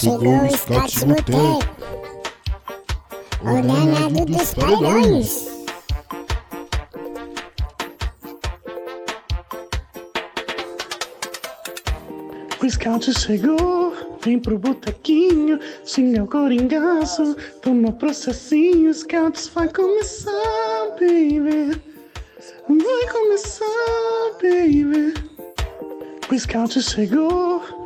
Chegou o Scott Boteco, o danado dos paredões. O scout chegou, vem pro botequinho, xinga o coringaço, toma processinho, scouts vai começar, baby. Vai começar, baby. O scout chegou,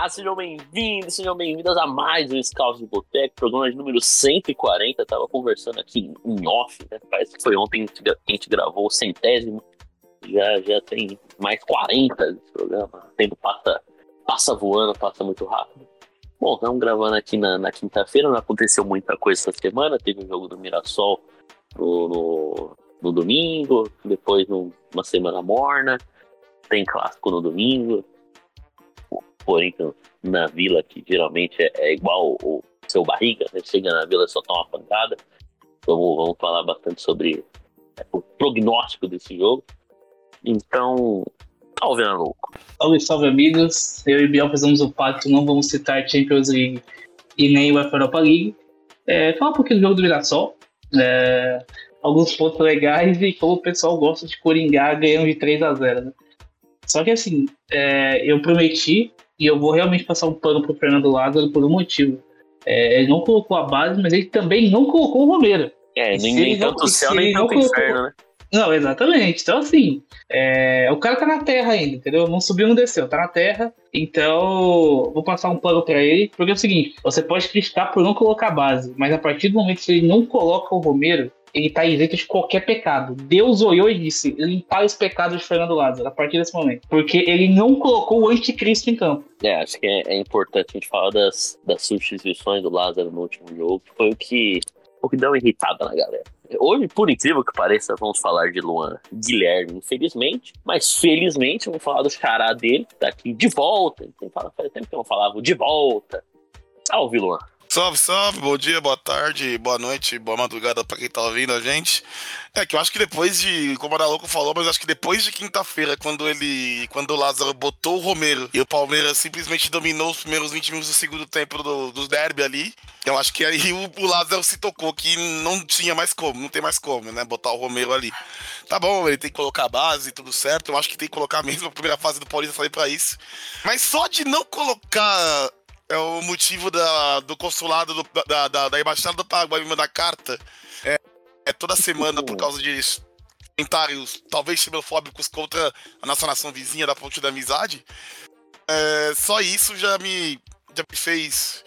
Olá, sejam bem-vindos, sejam bem-vindas a mais um Scout de Boteco, programa de número 140. Tava conversando aqui em off, né? Parece que foi ontem que a gente gravou o centésimo. Já, já tem mais 40 desse programa. O tempo passa, passa voando, passa muito rápido. Bom, estamos gravando aqui na, na quinta-feira, não aconteceu muita coisa essa semana. Teve o jogo do Mirassol no, no, no domingo, depois uma semana morna, tem clássico no domingo. Porém, na vila, que geralmente é, é igual o seu barriga, né? chega na vila só toma uma pancada. Vamos, vamos falar bastante sobre é, o prognóstico desse jogo. Então, salve, Ana Louco. Salve, salve amigos. Eu e Biel fizemos o pacto, não vamos citar Champions League e nem UEFA Europa League. É, falar um pouquinho do jogo do Mirassol. É, alguns pontos legais e como o pessoal gosta de coringar ganhando de 3 a 0 né? Só que assim, é, eu prometi e eu vou realmente passar um pano pro Fernando Lázaro por um motivo. É, ele não colocou a base, mas ele também não colocou o Romero. É, nem, nem não- tanto e céu, nem não tanto colocou- inferno, né? Não, exatamente. Então, assim, é, o cara tá na terra ainda, entendeu? Não subiu, não desceu, tá na terra. Então, vou passar um plano pra ele, porque é o seguinte: você pode criticar por não colocar a base, mas a partir do momento que ele não coloca o Romero, ele tá isento de qualquer pecado. Deus olhou e disse: limpar os pecados de Fernando Lázaro a partir desse momento. Porque ele não colocou o anticristo em campo. É, acho que é, é importante a gente falar das, das substituições do Lázaro no último jogo, que foi o que, o que deu uma irritada na galera. Hoje, por incrível que pareça, vamos falar de Luan Guilherme, infelizmente, mas felizmente vamos falar do xará dele, que tá aqui de volta. Tem fala, faz tempo que eu não falava de volta. Salve, Luan. Salve, salve, bom dia, boa tarde, boa noite, boa madrugada pra quem tá ouvindo a gente. É que eu acho que depois de, como a Louco falou, mas acho que depois de quinta-feira, quando ele, quando o Lázaro botou o Romero e o Palmeiras simplesmente dominou os primeiros 20 minutos do segundo tempo do, dos derby ali, eu acho que aí o, o Lázaro se tocou que não tinha mais como, não tem mais como, né, botar o Romero ali. Tá bom, ele tem que colocar a base, tudo certo, eu acho que tem que colocar mesmo a primeira fase do Paulista sair pra isso. Mas só de não colocar é o motivo da, do consulado do- da, da, da embaixada do Paraguai me mandar carta. É, é toda semana por causa de comentários talvez xenofóbicos contra a nossa nação vizinha da Ponte da Amizade. É, só isso já me, já me fez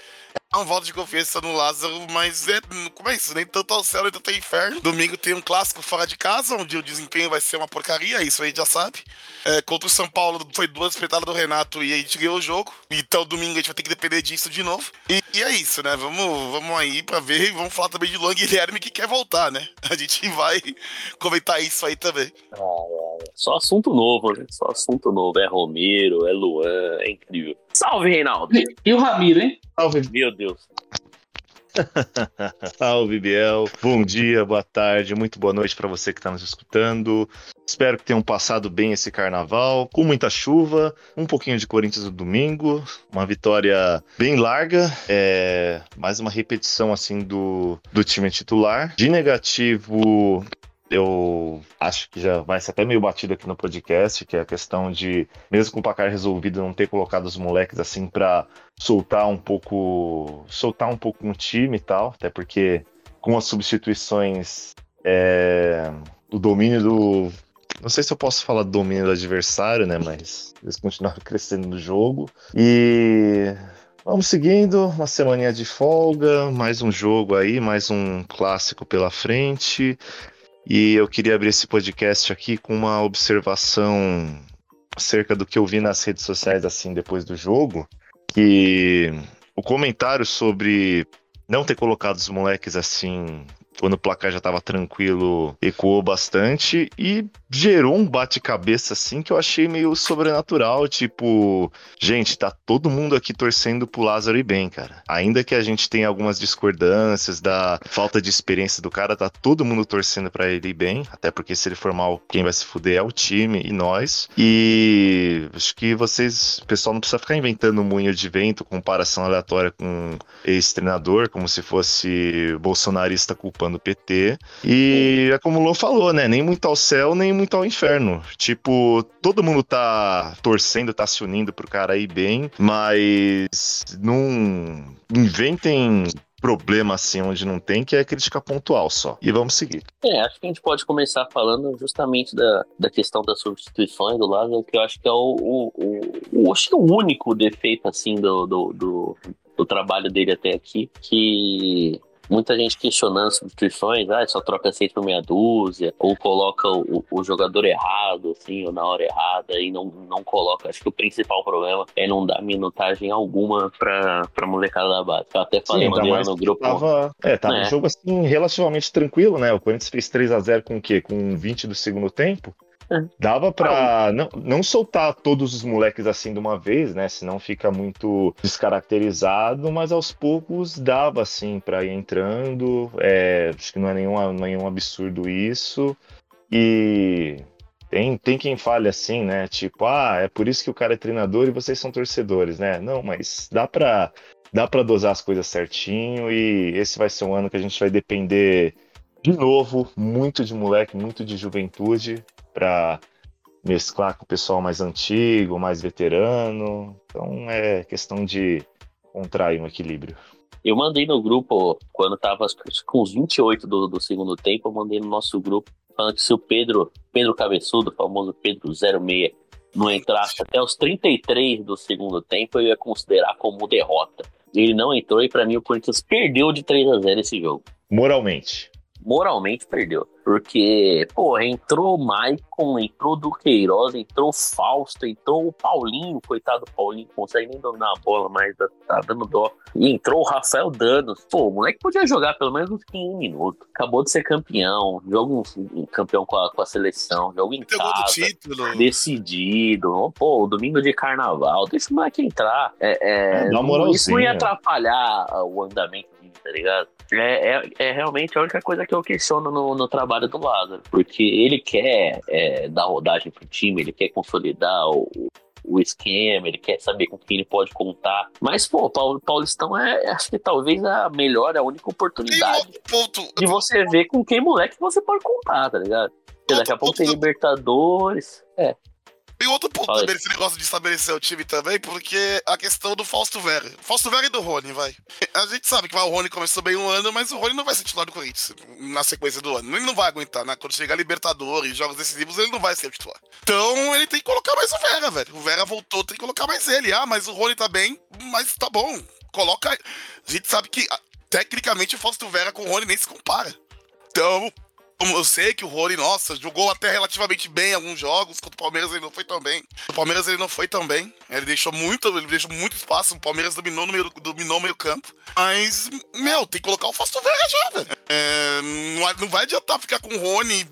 um voto de confiança no Lázaro, mas é, como é isso? Nem tanto ao céu, nem tanto ao inferno. Domingo tem um clássico fora de casa, onde o desempenho vai ser uma porcaria, isso aí já sabe. É, contra o São Paulo foi duas espetadas do Renato e a gente ganhou o jogo. Então domingo a gente vai ter que depender disso de novo. E, e é isso, né? Vamos, vamos aí pra ver e vamos falar também de Luan Guilherme que quer voltar, né? A gente vai comentar isso aí também. Só assunto novo, né? Só assunto novo. É Romero, é Luan, é incrível. Salve, Reinaldo. E o Ramiro, hein? Salve, Meu Deus. salve, Biel. Bom dia, boa tarde, muito boa noite para você que está nos escutando. Espero que tenham passado bem esse carnaval, com muita chuva, um pouquinho de Corinthians no domingo, uma vitória bem larga, é, mais uma repetição assim do, do time titular. De negativo, eu acho que já vai ser até meio batido aqui no podcast, que é a questão de, mesmo com o placar resolvido, não ter colocado os moleques assim para soltar um pouco, soltar um pouco no time e tal, até porque com as substituições, é, o domínio do, não sei se eu posso falar do domínio do adversário, né, mas eles continuaram crescendo no jogo e Vamos seguindo, uma semaninha de folga, mais um jogo aí, mais um clássico pela frente. E eu queria abrir esse podcast aqui com uma observação acerca do que eu vi nas redes sociais assim depois do jogo, que o comentário sobre não ter colocado os moleques assim quando o placar já estava tranquilo, ecoou bastante e gerou um bate-cabeça assim que eu achei meio sobrenatural, tipo, gente, tá todo mundo aqui torcendo pro Lázaro e bem, cara. Ainda que a gente tenha algumas discordâncias da falta de experiência do cara, tá todo mundo torcendo para ele ir bem, até porque se ele for mal, quem vai se fuder é o time e nós. E acho que vocês, pessoal não precisa ficar inventando moinho de vento, comparação aleatória com ex-treinador, como se fosse bolsonarista culpando do PT. E é como o Lô falou, né? Nem muito ao céu, nem muito ao inferno. Tipo, todo mundo tá torcendo, tá se unindo pro cara ir bem, mas não inventem problema assim onde não tem, que é crítica pontual só. E vamos seguir. É, acho que a gente pode começar falando justamente da, da questão das substituições do Lázaro, que eu acho que é o, o, o, o acho que é o único defeito assim do, do, do, do trabalho dele até aqui, que muita gente questionando substituições, ah, só troca por meia dúzia, ou coloca o, o, jogador errado, assim, ou na hora errada, e não, não coloca. Acho que o principal problema é não dar minutagem alguma pra, pra molecada da base. Eu até falei Sim, no grupo. Tava, é, tava é. um jogo assim relativamente tranquilo, né? O Corinthians fez 3 a 0 com o quê? Com 20 do segundo tempo. Dava pra não, não soltar todos os moleques assim de uma vez, né? Senão fica muito descaracterizado, mas aos poucos dava assim pra ir entrando. É, acho que não é nenhum, nenhum absurdo isso. E tem, tem quem fale assim, né? Tipo, ah, é por isso que o cara é treinador e vocês são torcedores, né? Não, mas dá pra, dá pra dosar as coisas certinho e esse vai ser um ano que a gente vai depender de novo, muito de moleque, muito de juventude para mesclar com o pessoal mais antigo, mais veterano. Então é questão de contrair um equilíbrio. Eu mandei no grupo, quando tava com os 28 do, do segundo tempo, eu mandei no nosso grupo falando que se o Pedro, Pedro Cabeçudo, o famoso Pedro 06, não entrasse até os 33 do segundo tempo, eu ia considerar como derrota. Ele não entrou e para mim o Corinthians perdeu de 3 a 0 esse jogo. Moralmente moralmente perdeu. Porque, pô, entrou o Maicon, entrou o Duqueiroz, entrou o Fausto, entrou o Paulinho, coitado do Paulinho, consegue nem dominar a bola, mas tá, tá dando dó. E entrou o Rafael Danos. Pô, o moleque podia jogar pelo menos uns 15 minutos. Acabou de ser campeão, joga um, um campeão com a, com a seleção, joga em casa, título. decidido. Pô, domingo de carnaval, deixa o moleque entrar. É, é, não, isso não ia atrapalhar o andamento tá ligado? É, é, é, realmente a única coisa que eu questiono no, no trabalho do Lázaro, porque ele quer é, dar rodagem pro time, ele quer consolidar o, o esquema, ele quer saber com quem ele pode contar. Mas, pô, o Paulistão é, acho que talvez a melhor, a única oportunidade de você ver com quem moleque você pode contar, tá ligado? Porque daqui a pouco tem Libertadores. É. Tem outro ponto Fala também nesse negócio de estabelecer o time também, porque a questão do Fausto Vera. Fausto Vera e do Rony, vai. A gente sabe que o Rony começou bem um ano, mas o Rony não vai ser titular do Corinthians na sequência do ano. Ele não vai aguentar, né? Quando chegar Libertadores, jogos decisivos, ele não vai ser o titular. Então ele tem que colocar mais o Vera, velho. O Vera voltou, tem que colocar mais ele. Ah, mas o Rony tá bem, mas tá bom. Coloca. A gente sabe que tecnicamente o Fausto Vera com o Rony nem se compara. Então, eu sei que o Rony, nossa, jogou até relativamente bem em alguns jogos. Contra o Palmeiras ele não foi tão bem. O Palmeiras ele não foi tão bem. Ele deixou muito, ele deixou muito espaço. O Palmeiras dominou no meio, dominou o meio campo. Mas, meu, tem que colocar o Fausto Vera já, velho. É, não, não, vai adiantar ficar com o Rony.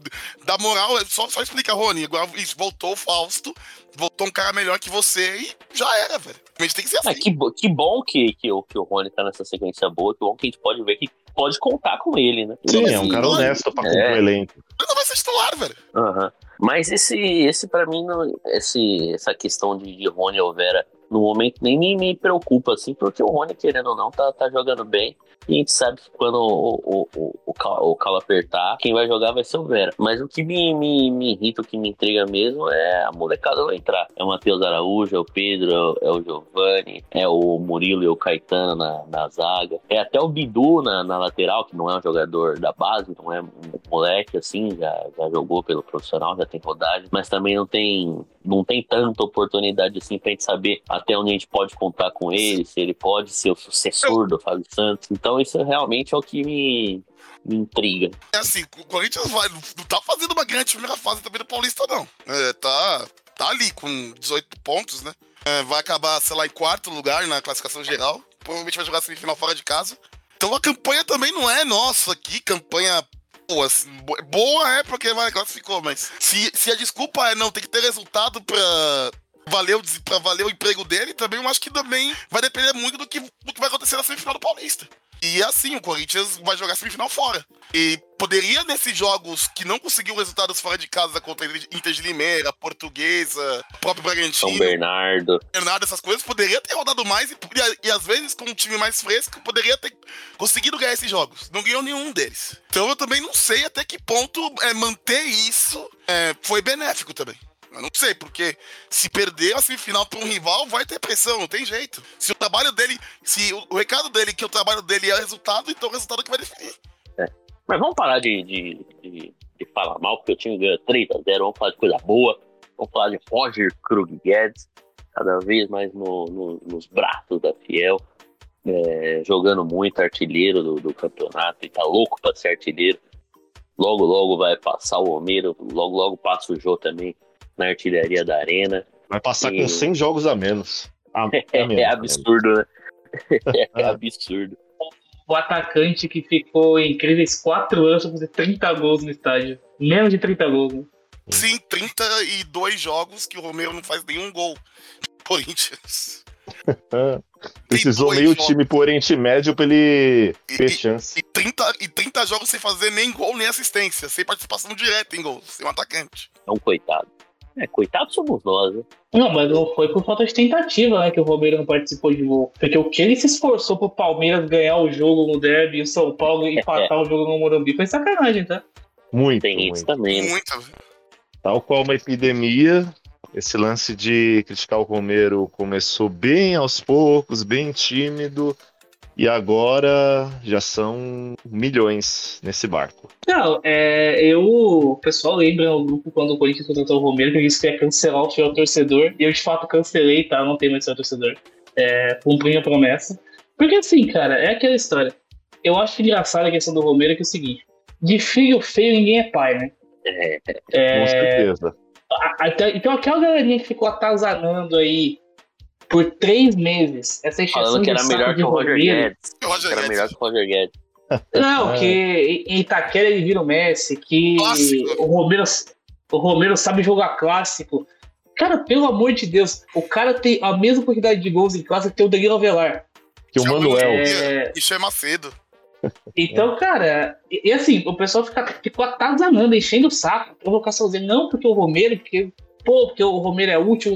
Da moral, é só, só explica, Rony. Agora isso, voltou o Fausto. Voltou um cara melhor que você e já era, velho. A gente tem que ser é, assim. É, que, que bom que, que, o, que o Rony tá nessa sequência boa. Que bom que a gente pode ver que pode contar com ele, né? Sim, é um cara honesto pra compor é. o elenco. Ele não vai ser titular, velho. Uhum. Mas esse, esse para mim, não, esse, essa questão de, de Rony Vera no momento nem me, me preocupa, assim, porque o Rony, querendo ou não, tá, tá jogando bem. E a gente sabe que quando o, o, o, o, calo, apertar, quem vai jogar vai ser o Vera. Mas o que me, me, me irrita, o que me intriga mesmo é a molecada vai entrar. É o Matheus Araújo, é o Pedro, é o Giovanni, é o Murilo e o Caetano na, na zaga. É até o Bidu na, na lateral, que não é um jogador da base, não é um moleque assim, já, já jogou pelo profissional, já tem rodagem, mas também não tem, não tem tanta oportunidade assim pra gente saber até onde a gente pode contar com ele, se ele pode ser o sucessor do Fábio Santos. Então isso realmente é o que me, me intriga. É assim, o Corinthians vai, não tá fazendo uma grande primeira fase também do Paulista, não. É, tá, tá ali com 18 pontos, né? É, vai acabar, sei lá, em quarto lugar na classificação geral. Provavelmente vai jogar semifinal fora de casa. Então a campanha também não é nossa, que campanha boa. assim, bo- Boa é porque vai classificou, mas se, se a desculpa é não, tem que ter resultado pra des- pra valer o emprego dele, também eu acho que também vai depender muito do que, do que vai acontecer na semifinal do Paulista. E assim, o Corinthians vai jogar semifinal fora. E poderia, nesses jogos que não conseguiu resultados fora de casa contra Inter de Limeira, Portuguesa, próprio São Bragantino, Bernardo. Bernardo, essas coisas, poderia ter rodado mais e, e, e às vezes com um time mais fresco, poderia ter conseguido ganhar esses jogos. Não ganhou nenhum deles. Então eu também não sei até que ponto é, manter isso é, foi benéfico também. Eu não sei, porque se perder a semifinal para um rival, vai ter pressão, não tem jeito. Se o trabalho dele, se o, o recado dele que o trabalho dele é resultado, então é o resultado que vai definir. Mas vamos parar de, de, de, de falar mal, porque o time ganhou 3x0. Vamos falar de coisa boa. Vamos falar de Roger Krug Guedes, cada vez mais no, no- nos braços da Fiel. é, jogando muito artilheiro do, do campeonato e tá louco pra ser artilheiro. Logo, logo vai passar o Romero, logo, logo passa o Jô também na artilharia da Arena. Vai passar E- com 100 jogos a menos. A- a É, menos, absurdo, né? É Ah. absurdo. O atacante que ficou incríveis 4 anos pra fazer 30 gols no estádio. Menos de 30 gols, né? Sim, 32 jogos que o Romero não faz nenhum gol. Corinthians. Precisou 32 meio jogos. time pro Oriente Médio pra ele E- ter e- chance. E 30, e 30 jogos sem fazer nem gol nem assistência, sem participação direta em gol, sem um atacante. É um coitado. É, coitado somos nós, né? Não, mas não foi por falta de tentativa, né? Que o Romero não participou de gol. Porque o que ele se esforçou pro Palmeiras ganhar o jogo no Derby e o São Paulo empatar o jogo no Morumbi foi sacanagem, tá? Muito, Tem isso muito. também, né? Muita. Tal qual uma epidemia, esse lance de criticar o Romero começou bem aos poucos, bem tímido, e agora já são milhões nesse barco. Não, é, eu. O pessoal lembra no grupo quando o Corinthians contratou o Romero que disse que ia cancelar o fiel torcedor. E eu de fato cancelei, tá? Não tem mais fiel torcedor. É, cumpri a promessa. Porque assim, cara, é aquela história. Eu acho engraçada a questão do Romero que é o seguinte: de filho feio ninguém é pai, né? É, Com É, certeza. a- a- então- então aquela galerinha que ficou atazanando aí por três meses, essa falando que era saco melhor de que o Roger Guedes. Roger era Guedes. melhor que o Roger Guedes. Não, É. que em Itaquera ele vira o Messi, que Clássico. o Romero, o Romero sabe jogar clássico. Cara, pelo amor de Deus, o cara tem a mesma quantidade de gols em clássico que o Danilo Avelar. Que o Chama Manuel. É, Isso é Macedo. então, cara, e, e assim, o pessoal fica, ficou atazanando, enchendo o saco, provocaçãozinha, não porque o Romero, porque, pô, porque o Romero é útil,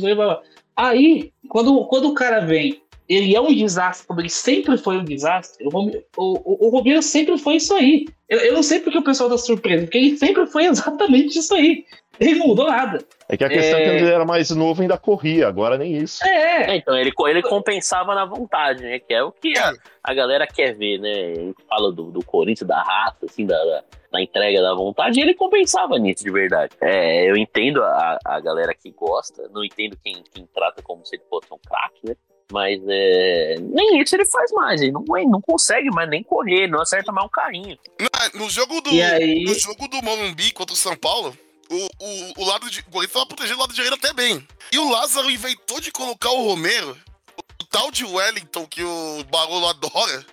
aí, quando, quando o cara vem, ele é um desastre, como ele sempre foi um desastre, o, Rome- o, o, o Romero sempre foi isso aí. Eu, eu não sei porque o pessoal tá surpreso, porque ele sempre foi exatamente isso aí. Ele não mudou nada. É que a questão é que É. ele era mais novo ainda corria, agora nem isso. É, É, então, ele, ele compensava na vontade, né? Que é o que a, a galera quer ver, né? A gente fala do, do Corinthians, da raça, assim, da, da, da entrega da vontade, e ele compensava nisso de verdade. É, eu entendo a, a galera que gosta, não entendo quem, quem trata como se ele fosse um craque, né? Mas é, nem isso ele faz mais, ele não, ele não consegue mais nem correr, não acerta mais um carrinho. Na- No jogo do, aí- no jogo do Morumbi contra o São Paulo, o, o, o lado de. O Corinthians tava protegendo o lado direito até bem. E o Lázaro inventou de colocar o Romero, o tal de Wellington, que o Barolo adora.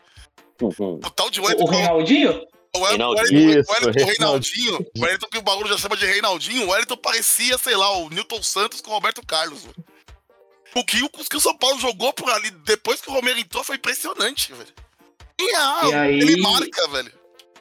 Uhum. O tal de Wellington. o Reinaldinho? O Wellington, Reinaldinho. o Reinaldinho. O Wellington que o Barulho já chama de Reinaldinho, o Wellington parecia, sei lá, o Newton Santos com o Roberto Carlos. velho. O que, o que o São Paulo jogou por ali depois que o Romero entrou foi impressionante, velho. E, ah, E aí- ele marca, velho.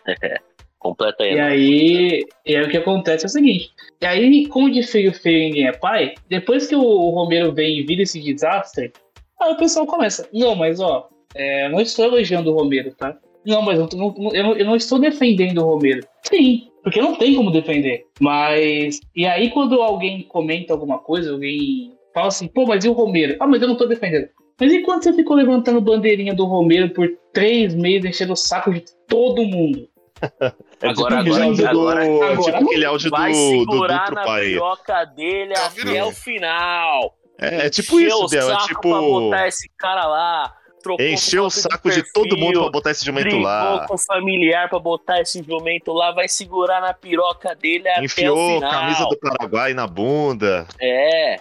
Completa aí. E aí, e aí o que acontece é o seguinte. E aí, como de feio feio ninguém é pai, depois que o Romero vem e vira esse desastre, aí o pessoal começa, não, mas ó, é, eu não estou elogiando o Romero, tá? Não, mas eu não, eu não- eu não estou defendendo o Romero. Sim, porque não tem como defender. Mas. E aí, quando alguém comenta alguma coisa, alguém fala assim, pô, mas e o Romero? Ah, mas eu não tô defendendo. Mas e quando você ficou levantando bandeirinha do Romero por três meses, enchendo o saco de todo mundo? É Agora, tipo aquele agora, áudio do, agora, agora tipo aquele áudio Vai do, do segurar Dutra na pai. piroca dele Tá até o final. É, é tipo Encheu isso, Del. É tipo. pra botar esse cara lá. Encheu o saco de perfil, todo mundo pra botar esse jumento lá. com o familiar pra botar esse jumento lá, vai segurar na piroca dele até o Enfiou final. camisa do Paraguai na bunda. É.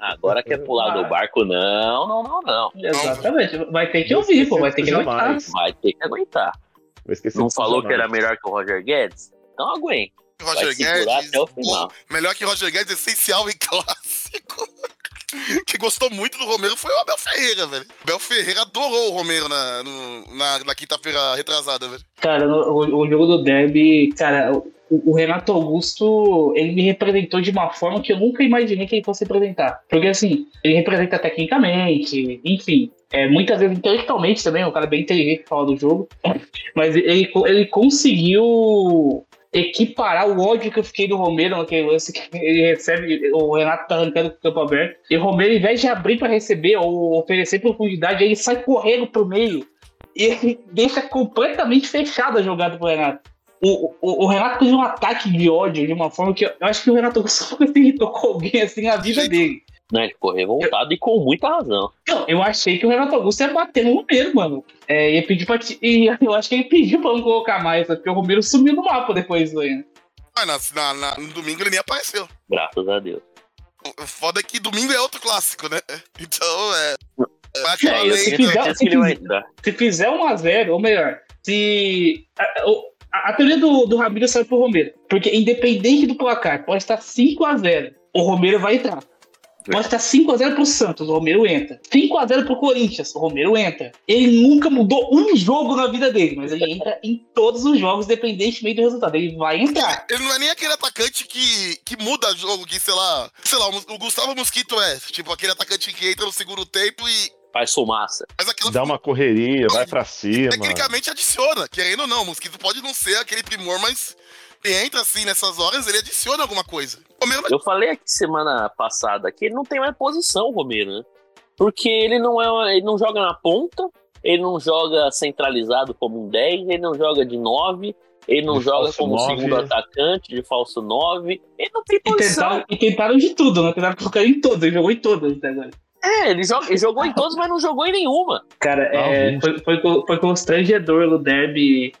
Agora quer pular do barco? Não, não, não, não. Exatamente. Vai ter que ouvir, pô. Vai ter que aguentar. Vai ter que aguentar. Não falou que era melhor que o Roger Guedes? Então aguenta. Roger Guedes. até o final. pô, melhor que Roger Guedes, essencial em clássico. que gostou muito do Romero foi o Abel Ferreira, velho. O Abel Ferreira adorou o Romero na, no- na, na quinta-feira retrasada, velho. Cara, o, o jogo do Derby, cara, o, o Renato Augusto, ele me representou de uma forma que eu nunca imaginei que ele fosse representar. Porque, assim, ele representa tecnicamente, enfim, é, muitas vezes intelectualmente também, é um cara bem inteligente que fala do jogo. Mas ele, ele conseguiu equiparar o ódio que eu fiquei do Romero naquele lance que ele recebe, o Renato tá arrancando pro campo aberto, e o Romero, ao invés de abrir para receber ou oferecer profundidade, ele sai correndo pro meio e ele deixa completamente fechada a jogada pro Renato. O, o, o Renato fez um ataque de ódio de uma forma que eu, eu acho que o Renato Augusto nunca se irritou com alguém assim na vida dele. Né? Ele ficou revoltado e com muita razão. Não, eu achei que o Renato Augusto ia bater no Romero, mano. É, ia pedir pra. ti- E eu acho que ele pediu pra não colocar mais, sabe? porque o Romero sumiu do mapa depois aí. né? Mas na, na- na- no domingo ele nem apareceu. Graças a Deus. O foda é que domingo é outro clássico, né? Então é. É, eu se fizer- vai entrar. Se fizer 1x0, ou melhor, se. A, o- a, a teoria do, do Ramiro sai pro Romero. Porque independente do placar, pode estar 5x0. O Romero vai entrar. Pode estar 5x0 pro Santos, o Romero entra. 5x0 pro Corinthians, o Romero entra. Ele nunca mudou um jogo na vida dele, mas ele entra em todos os jogos, independentemente do resultado. Ele vai entrar. Ele não é nem aquele atacante que, que muda jogo, que, sei lá, sei lá, o Gustavo Mosquito é. Tipo, aquele atacante que entra no segundo tempo e Faz fumaça. faz aquela. Dá uma correria, vai pra cima. Tecnicamente adiciona, querendo ou não. O Mosquito pode não ser aquele primor, mas ele entra assim nessas horas, ele adiciona alguma coisa. O mesmo Eu falei aqui semana passada que ele não tem mais posição, o Romero, né? Porque ele não é, ele não joga na ponta, ele não joga centralizado como um 10, ele não joga de 9, ele não De joga como nove. segundo atacante, de falso 9. Ele não tem E posição. tentaram, e tentaram de tudo, né? Tentaram colocar em todas, ele jogou em todas até agora. É, ele, joga, ele jogou em todos, mas não jogou em nenhuma. Cara, é, foi, foi, foi constrangedor no derby.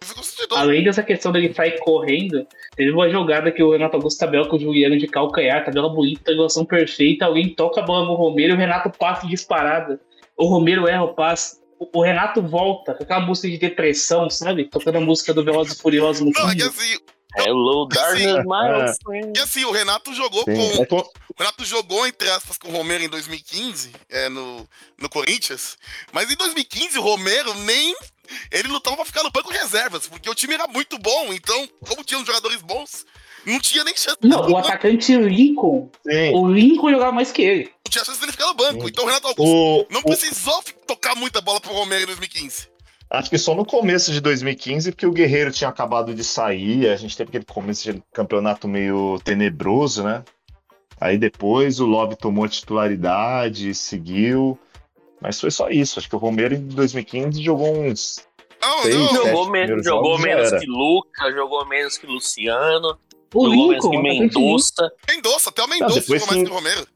Além dessa questão dele sair correndo, teve uma jogada que o Renato Augusto tabela com o Juliano de calcanhar, tabela bonita, triangulação perfeita, alguém toca a bola no Romero e o Renato passa disparada. O Romero erra o passe. O, o Renato volta com aquela música de depressão, sabe? Tocando a música do Velozes e Furiosos no Não, é que fundo. assim, Hello, darkness, my old friend. e assim, o Renato jogou Sim. com. Co- O Renato jogou, entre aspas, com o Romero em 2015, é, no, no Corinthians. Mas em 2015, o Romero nem. Ele lutava pra ficar no banco de reservas, porque o time era muito bom. Então, como tinha uns jogadores bons, não tinha nem chance. Não, o atacante Lincoln, Sim. o Lincoln jogava mais que ele. não tinha chance dele ficar no banco. Sim. Então o Renato Augusto O, não o- precisou tocar muita bola pro Romero em 2015. Acho que só no começo de 2015, porque o Guerreiro tinha acabado de sair, a gente teve aquele começo de campeonato meio tenebroso, né? Aí depois o Love tomou a titularidade, seguiu. Mas foi só isso. Acho que o Romero em 2015 jogou uns. Não, Seis, não. sete Jogou, men primeiros jogou menos era. que Lucas, jogou menos que Luciano, O jogou menos Lincoln, que atacante Lincoln. Mendonça. Mendonça, até o Mendonça jogou mais que o Romero.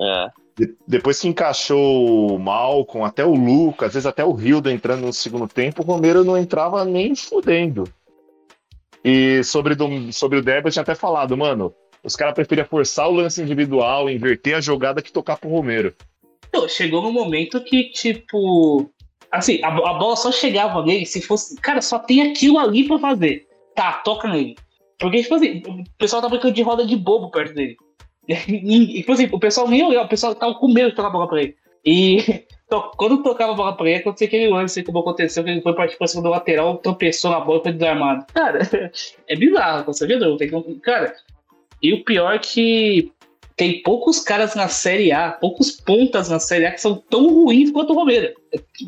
É. de- depois que encaixou o Malcom, até o Lucas, às vezes até o Hilda entrando no segundo tempo, o Romero não entrava nem fudendo. E sobre, do, sobre o Derby, eu tinha até falado, mano, os caras preferiam forçar o lance individual, inverter a jogada que tocar pro Romero. Chegou no momento que, tipo. Assim, a, a bola só chegava nele se fosse. Cara, só tem aquilo ali pra fazer. Tá, toca nele. Porque, tipo assim, o pessoal tá brincando de roda de bobo perto dele. E, tipo assim, o pessoal nem olhava, o pessoal tava com medo de tocar bola pra ele. E to- quando tocava a bola pra ele, acontecia aquele lance como aconteceu, que ele foi partir pra cima do lateral, tropeçou na bola e foi desarmado. Cara, é bizarro, constrangedor. Tem cara, e o pior é que tem poucos caras na Série A, poucos pontas na Série A que são tão ruins quanto o Romero.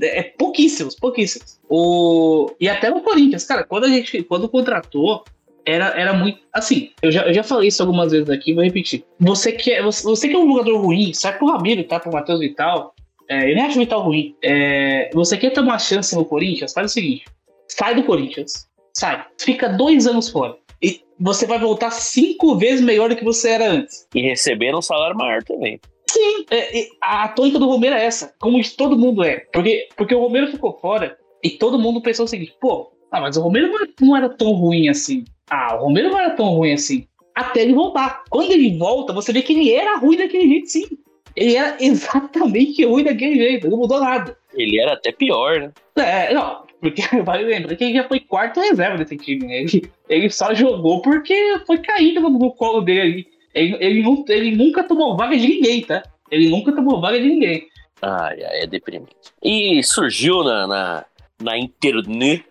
É, é pouquíssimos, pouquíssimos. O, e até no Corinthians, cara, quando a gente quando contratou, era, era muito. Assim, eu já, eu já falei isso algumas vezes aqui, vou repetir. Você que é, você, você que é um jogador ruim, sai pro Ramiro, tá? Pro Matheus Vital. É, eu nem acho o Vital ruim. É, você quer ter uma chance no Corinthians? Faz o seguinte: sai do Corinthians, sai, fica dois anos fora. E você vai voltar cinco vezes melhor do que você era antes. E receberam um salário maior também. Sim, é, é, a tônica do Romero é essa, como de todo mundo é. Porque, porque o Romero ficou fora e todo mundo pensou o seguinte: pô, ah, mas o Romero não não era tão ruim assim. Ah, o Romero não era tão ruim assim. Até ele voltar. Quando ele volta, você vê que ele era ruim daquele jeito, sim. Ele era exatamente ruim daquele jeito, não mudou nada. Ele era até pior, né? É, não, porque vale lembrar que ele já foi quarto reserva desse time, né? Ele, ele só jogou porque foi caído no, no colo dele ali. Ele, ele, não, ele nunca tomou vaga de ninguém, tá? Ele nunca tomou vaga de ninguém. Ai, ai, é deprimente. E surgiu na, na, na internet,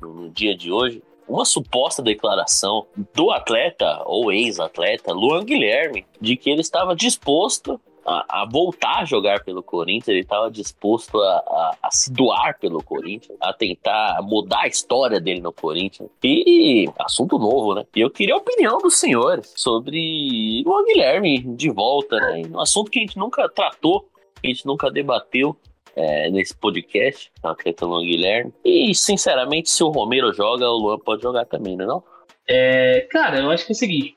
no, no dia de hoje, uma suposta declaração do atleta ou ex-atleta Luan Guilherme de que ele estava disposto a, a, voltar a jogar pelo Corinthians, ele estava disposto a, a, a, se doar pelo Corinthians, a tentar mudar a história dele no Corinthians. E assunto novo, né? Eu queria a opinião dos senhores sobre o Guilherme de volta, né? Um assunto que a gente nunca tratou, que a gente nunca debateu. É, nesse podcast, a treta Luan Guilherme. E, sinceramente, se o Romero joga, o Luan pode jogar também, não é não? É, cara, eu acho que é o seguinte.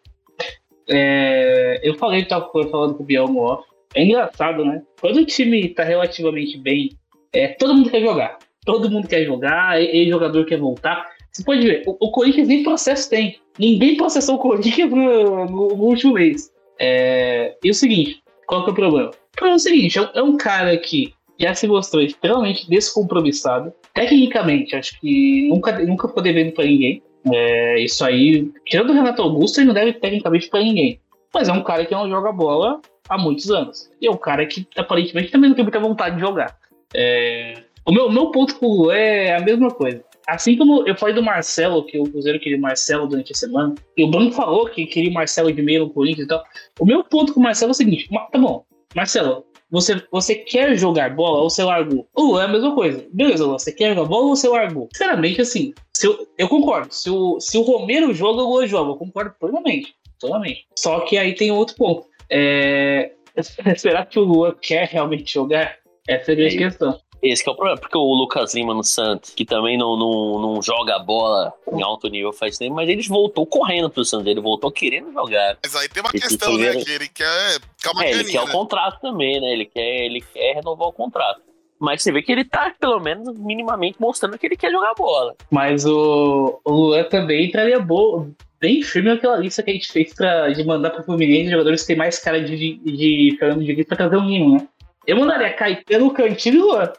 É, eu falei que tava falando com o Biel no off. É engraçado, né? Quando o time tá relativamente bem, é, todo mundo quer jogar. Todo mundo quer jogar, e, jogador quer voltar. Você pode ver, o, o, Corinthians nem processo tem. Ninguém processou o Corinthians no, no, no último mês. É, e o seguinte, qual que é o problema? O problema é o seguinte, é, é um cara que já se mostrou extremamente descompromissado. Tecnicamente, acho que nunca, nunca ficou devendo pra ninguém. É, isso aí, tirando o Renato Augusto, ele não deve tecnicamente pra ninguém. Mas é um cara que não joga bola há muitos anos. E é um cara que aparentemente também não tem muita vontade de jogar. É... O meu, meu ponto com o Lu é a mesma coisa. Assim como eu falei do Marcelo, que o Cruzeiro queria o Marcelo durante a semana, e o Bruno falou que queria o Marcelo de meio no Corinthians e tal. O meu ponto com o Marcelo é o seguinte: tá bom, Marcelo, você, você quer jogar bola ou você largou? Ou é a mesma coisa. Beleza, você quer jogar bola ou você largou? Sinceramente, assim, se eu, eu concordo. Se o, se o Romero joga, o Lua joga. Eu concordo plenamente. Plenamente. Só que aí tem outro ponto. É... Será que o Lua quer realmente jogar? Essa é a grande questão. Esse é o problema, porque o Lucas Lima no Santos, que também não, não, não joga bola em alto nível faz tempo, mas ele voltou correndo pro Santos, ele voltou querendo jogar. Mas aí tem uma questão, né, que ele quer calma é, ele quer né? o contrato também, né, ele quer, ele quer renovar o contrato. Mas você vê que ele tá, pelo menos, minimamente mostrando que ele quer jogar bola. Mas o, o Luan também entraria boa, bem firme naquela lista que a gente fez pra, de mandar pro Fluminense jogadores que tem mais cara de, de, de Fernando Diniz pra trazer um mínimo, né? Eu mandaria Caetano, Cantilho e Luan.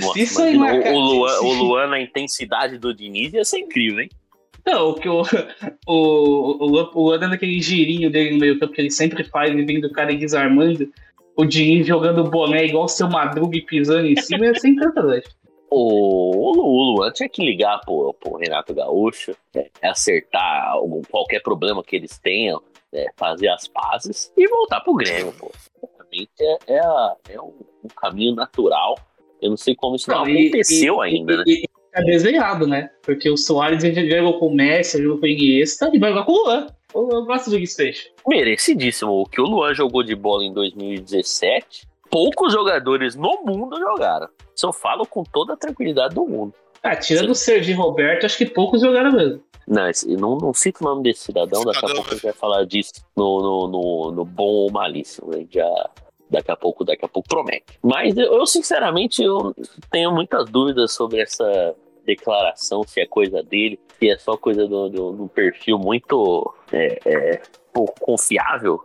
Nossa, isso aí o, o, Luan, o Luan na intensidade do Diniz ia ser incrível, hein? Não, o que o, o, o, o Luan dando aquele girinho dele no meio campo que ele sempre faz e vindo o cara desarmando, o Diniz jogando boné igual o seu Madruga e pisando em cima ia ser encantador. O, o Luan tinha que ligar pro, pro Renato Gaúcho, né, acertar algum, qualquer problema que eles tenham, né, fazer as pazes e voltar pro Grêmio, pô. Realmente é, é, é um, um, caminho natural. Eu não sei como isso não, não aconteceu e, ainda, e, né? E, é desenhado, né? Porque o Soares jogou com o Messi, jogou com o Iniesta e vai jogar com o Luan. Eu, eu gosto do desfecho. Merecidíssimo. O que o Luan jogou de bola em 2017 poucos jogadores no mundo jogaram. Isso eu falo com toda a tranquilidade do mundo. Ah, tirando o Sergi Roberto, acho que poucos jogaram mesmo. Não, não, não cito o nome desse cidadão, daqui a pouco a gente vai falar disso no, no, no, no bom ou malíssimo. Né? Já, daqui a pouco, daqui a pouco promete. Mas eu, sinceramente, eu tenho muitas dúvidas sobre essa declaração, se é coisa dele, se é só coisa do, do, do perfil muito é, é, pouco confiável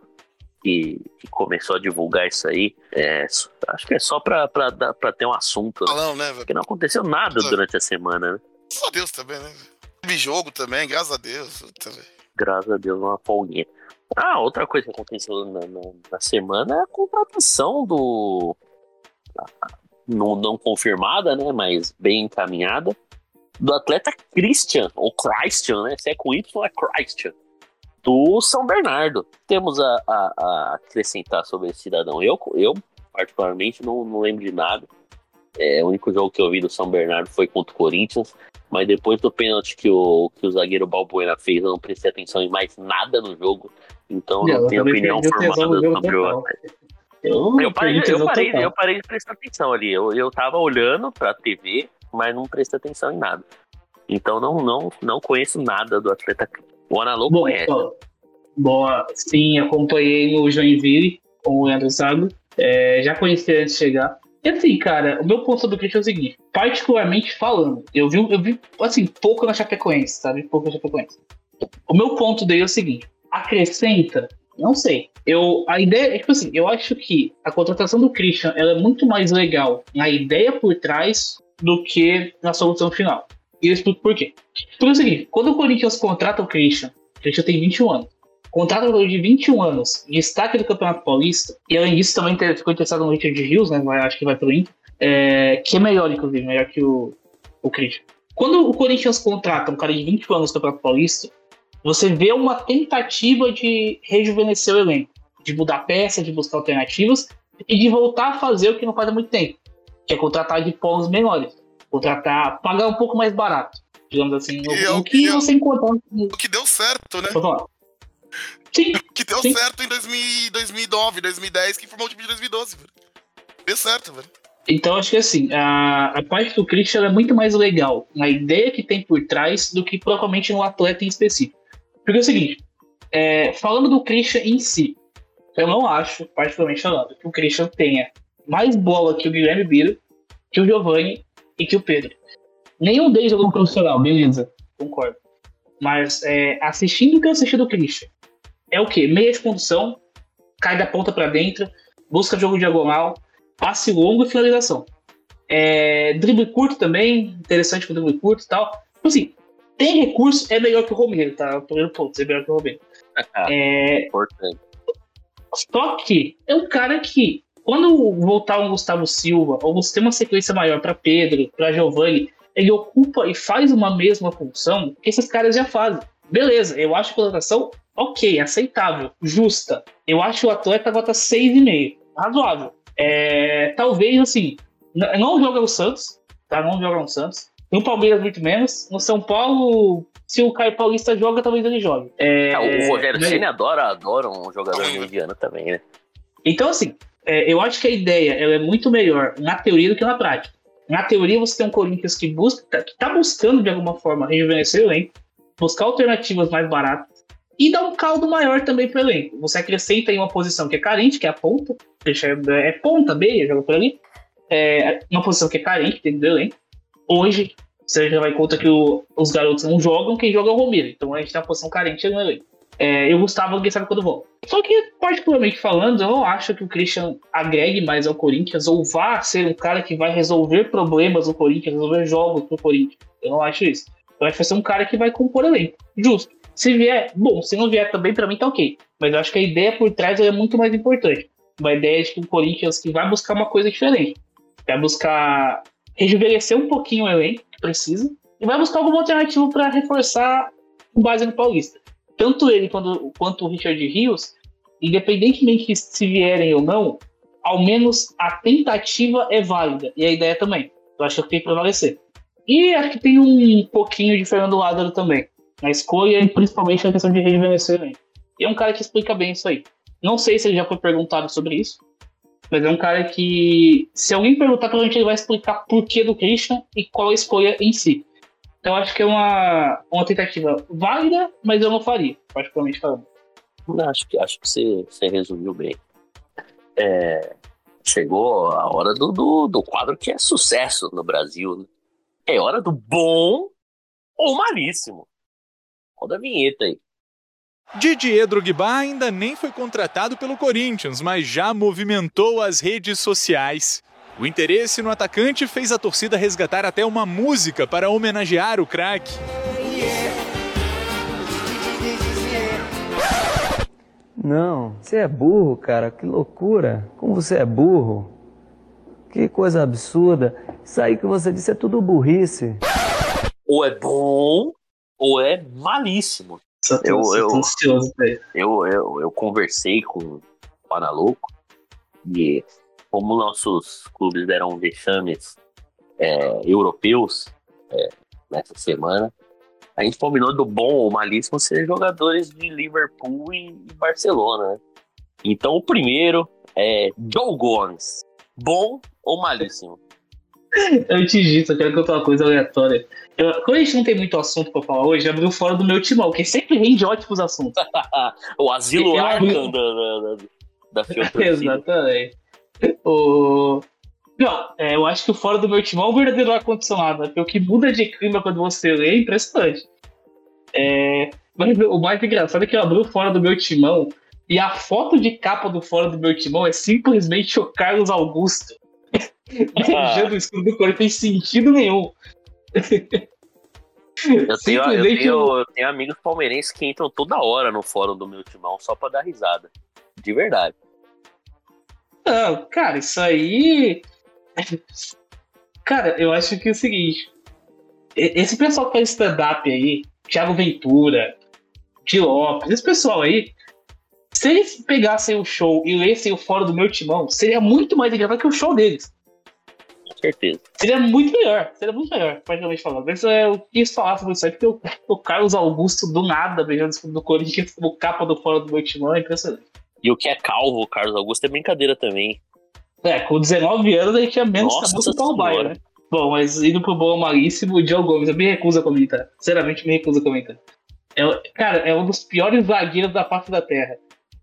que, que, começou a divulgar isso aí, é, acho que é só pra, pra, pra ter um assunto. Não, né, Porque não aconteceu nada durante a semana, né? Graças a Deus também, né? Teve jogo também, graças a Deus. Também. Graças a Deus, uma folguinha. Ah, outra coisa que aconteceu na, na, na semana é a contratação do. Não, não confirmada, né? Mas bem encaminhada. Do atleta Christian, ou Christian, né? Se é com Y, é Christian do São Bernardo. Temos a, a, a acrescentar sobre esse cidadão. Eu, eu particularmente, não, não lembro de nada. É, o único jogo que eu vi do São Bernardo foi contra o Corinthians. Mas depois do pênalti que o, que o zagueiro Balbuena fez, eu não prestei atenção em mais nada no jogo. Então não, não tenho opinião formada sobre o. Eu, eu, parei, eu, parei, eu parei de prestar atenção ali. Eu, eu tava olhando pra TV, mas não prestei atenção em nada. Então não, não, não conheço nada do atleta o Analô Bom, conhece. Boa, sim, acompanhei no Joinville com o Leandro Zago. É, já conheci antes de chegar. E assim, cara, o meu ponto sobre o Christian é o seguinte: particularmente falando, eu vi, eu vi assim, pouco na Chapecoense, sabe? Pouco na Chapecoense. O meu ponto dele é o seguinte: acrescenta Não sei. Eu, a ideia é tipo assim, eu acho que a contratação do Christian ela é muito mais legal na ideia por trás do que na solução final. E eu explico por quê. Porque é o seguinte, quando o Corinthians contrata o Christian, o Christian tem 21 anos, contrata um de 21 anos, destaque do Campeonato Paulista, e além disso também ficou interessado no Richard Rios, né, vai, acho que vai pro Inter, é, que é melhor, inclusive, melhor que o, o Christian. Quando o Corinthians contrata um cara de 21 anos no Campeonato Paulista, você vê uma tentativa de rejuvenescer o elenco, de mudar peça, de buscar alternativas e de voltar a fazer o que não faz há muito tempo, que é contratar de polos menores, contratar, pagar um pouco mais barato, digamos assim, o, o que você encontra. O que deu certo, né? Sim. Que deu sim. certo em 2000, 2009, 2010, que formou o time de 2012, velho. Deu certo, velho. Então, acho que assim, a, a parte do Christian é muito mais legal na ideia que tem por trás do que propriamente no atleta em específico. Porque é o seguinte, é, falando do Christian em si, eu não acho, particularmente falando, que o Christian tenha mais bola que o Guilherme Biro, que o Giovanni e que o Pedro. Nenhum deles jogou no profissional, beleza, concordo. Mas é, assistindo o que eu assisti do Christian, é o quê? Meia de condução, cai da ponta para dentro, busca jogo diagonal, passe longo e finalização. É, drible curto também, interessante com drible curto e tal. Tipo assim, tem recurso, é melhor que o Romero, tá? O primeiro ponto, é melhor que o Romero. é, Importante. só que é um cara que, quando voltar um Gustavo Silva, ou você tem uma sequência maior para Pedro, para Giovanni, ele ocupa e faz uma mesma função que esses caras já fazem. Beleza, eu acho a contratação ok, aceitável, justa. Eu acho o atleta nota 6,5, razoável. É, talvez, assim, não joga o Santos, tá? Não joga no Santos. No Palmeiras, muito menos. No São Paulo, se o Caio Paulista joga, talvez ele jogue. É, Ah, o Rogério né? Ceni adora, adora um jogador né? mediano também, né? Então, assim, é, eu acho que a ideia é muito melhor na teoria do que na prática. Na teoria, você tem um Corinthians que busca, que tá buscando de alguma forma rejuvenescer o elenco, buscar alternativas mais baratas e dar um caldo maior também pro elenco. Você acrescenta em uma posição que é carente, que é a ponta, é ponta, meia, joga por ali. É uma posição que é carente dentro do elenco. Hoje, você já vai conta que o- os garotos não jogam, quem joga é o Romero. Então a gente tem uma posição carente no elenco. É, eu Gustavo, ninguém sabe quando volta. Só que, particularmente falando, eu não acho que o Christian agregue mais ao Corinthians ou vá ser um cara que vai resolver problemas no Corinthians, resolver jogos pro Corinthians. Eu não acho isso. Eu acho que vai ser um cara que vai compor elenco. Justo. Se vier, bom. Se não vier também, pra mim tá ok. Mas eu acho que a ideia por trás é muito mais importante. Uma ideia de que o Corinthians que vai buscar uma coisa diferente. Vai buscar rejuvenescer um pouquinho o elenco, que precisa, e vai buscar alguma alternativa para reforçar com base no Paulista. Tanto ele quanto, quanto o Richard Rios, independentemente de se vierem ou não, ao menos a tentativa é válida. E a ideia também. Eu acho que tem que prevalecer. E acho que tem um pouquinho de Fernando Lázaro também. Na escolha e principalmente na questão de rejuvenescer elenco. E é um cara que explica bem isso aí. Não sei se ele já foi perguntado sobre isso, mas é um cara que, se alguém perguntar, provavelmente ele vai explicar por que do Christian e qual a escolha em si. Então acho que é uma, uma tentativa válida, mas eu não faria, particularmente falando. Não, Acho que, acho que você, você resumiu bem. É, chegou a hora do, do, do quadro que é sucesso no Brasil. Né? É hora do bom ou malíssimo. Roda a vinheta aí. Didier Drogba ainda nem foi contratado pelo Corinthians, mas já movimentou as redes sociais. O interesse no atacante fez a torcida resgatar até uma música para homenagear o craque. Não, você é burro, cara. Que loucura. Como você é burro. Que coisa absurda. Isso aí que você disse é tudo burrice. Ou é bom ou é malíssimo. Eu- eu-. Eu, eu, eu conversei com o Panalouco e como nossos clubes deram vexames é, europeus é, nessa semana, a gente combinou do bom ou malíssimo ser jogadores de Liverpool e Barcelona. né? Então o primeiro é Joe Gomes. Bom ou malíssimo? Antes disso, eu quero contar uma coisa aleatória. Eu, como a gente não tem muito assunto pra falar hoje, abriu fora do meu timão, que sempre rende ótimos assuntos. o asilo Arkham da, da, da. Exatamente. O... Não, é, eu acho que o fora do meu timão é um verdadeiro ar-condicionado, né? Porque o que muda de clima quando você lê é impressionante. É, mas o mais engraçado é que eu abri o fora do meu timão E a foto de capa do fora do meu timão é simplesmente o Carlos Augusto. Beijando o escudo do Corinthians sem sentido nenhum. Eu tenho, eu, tenho, eu tenho amigos palmeirenses que entram toda hora no fórum do meu timão só pra dar risada. De verdade. Não, cara, isso aí. Cara, eu acho que é o seguinte. Esse pessoal que faz stand-up aí, Thiago Ventura, Di Lopes, esse pessoal aí, se eles pegassem o show e lessem o fora do meu timão, seria muito mais engraçado que o show deles. Com certeza. Seria muito melhor, seria muito melhor, praticamente falando. Mas é, eu quis falar sobre isso aí, porque o, o Carlos Augusto, do nada, beijando o do Corinthians como capa do fora do meu timão, é impressionante. E o que é calvo, o Carlos Augusto, é brincadeira também. É, com 19 anos ele tinha menos Nossa cabelo que o Paulo né? Bom, mas indo pro bom malíssimo, o Diogo Gomes, eu me recuso a comentar. Sinceramente, me recuso a comentar. É, cara, é um dos piores zagueiros da face da terra.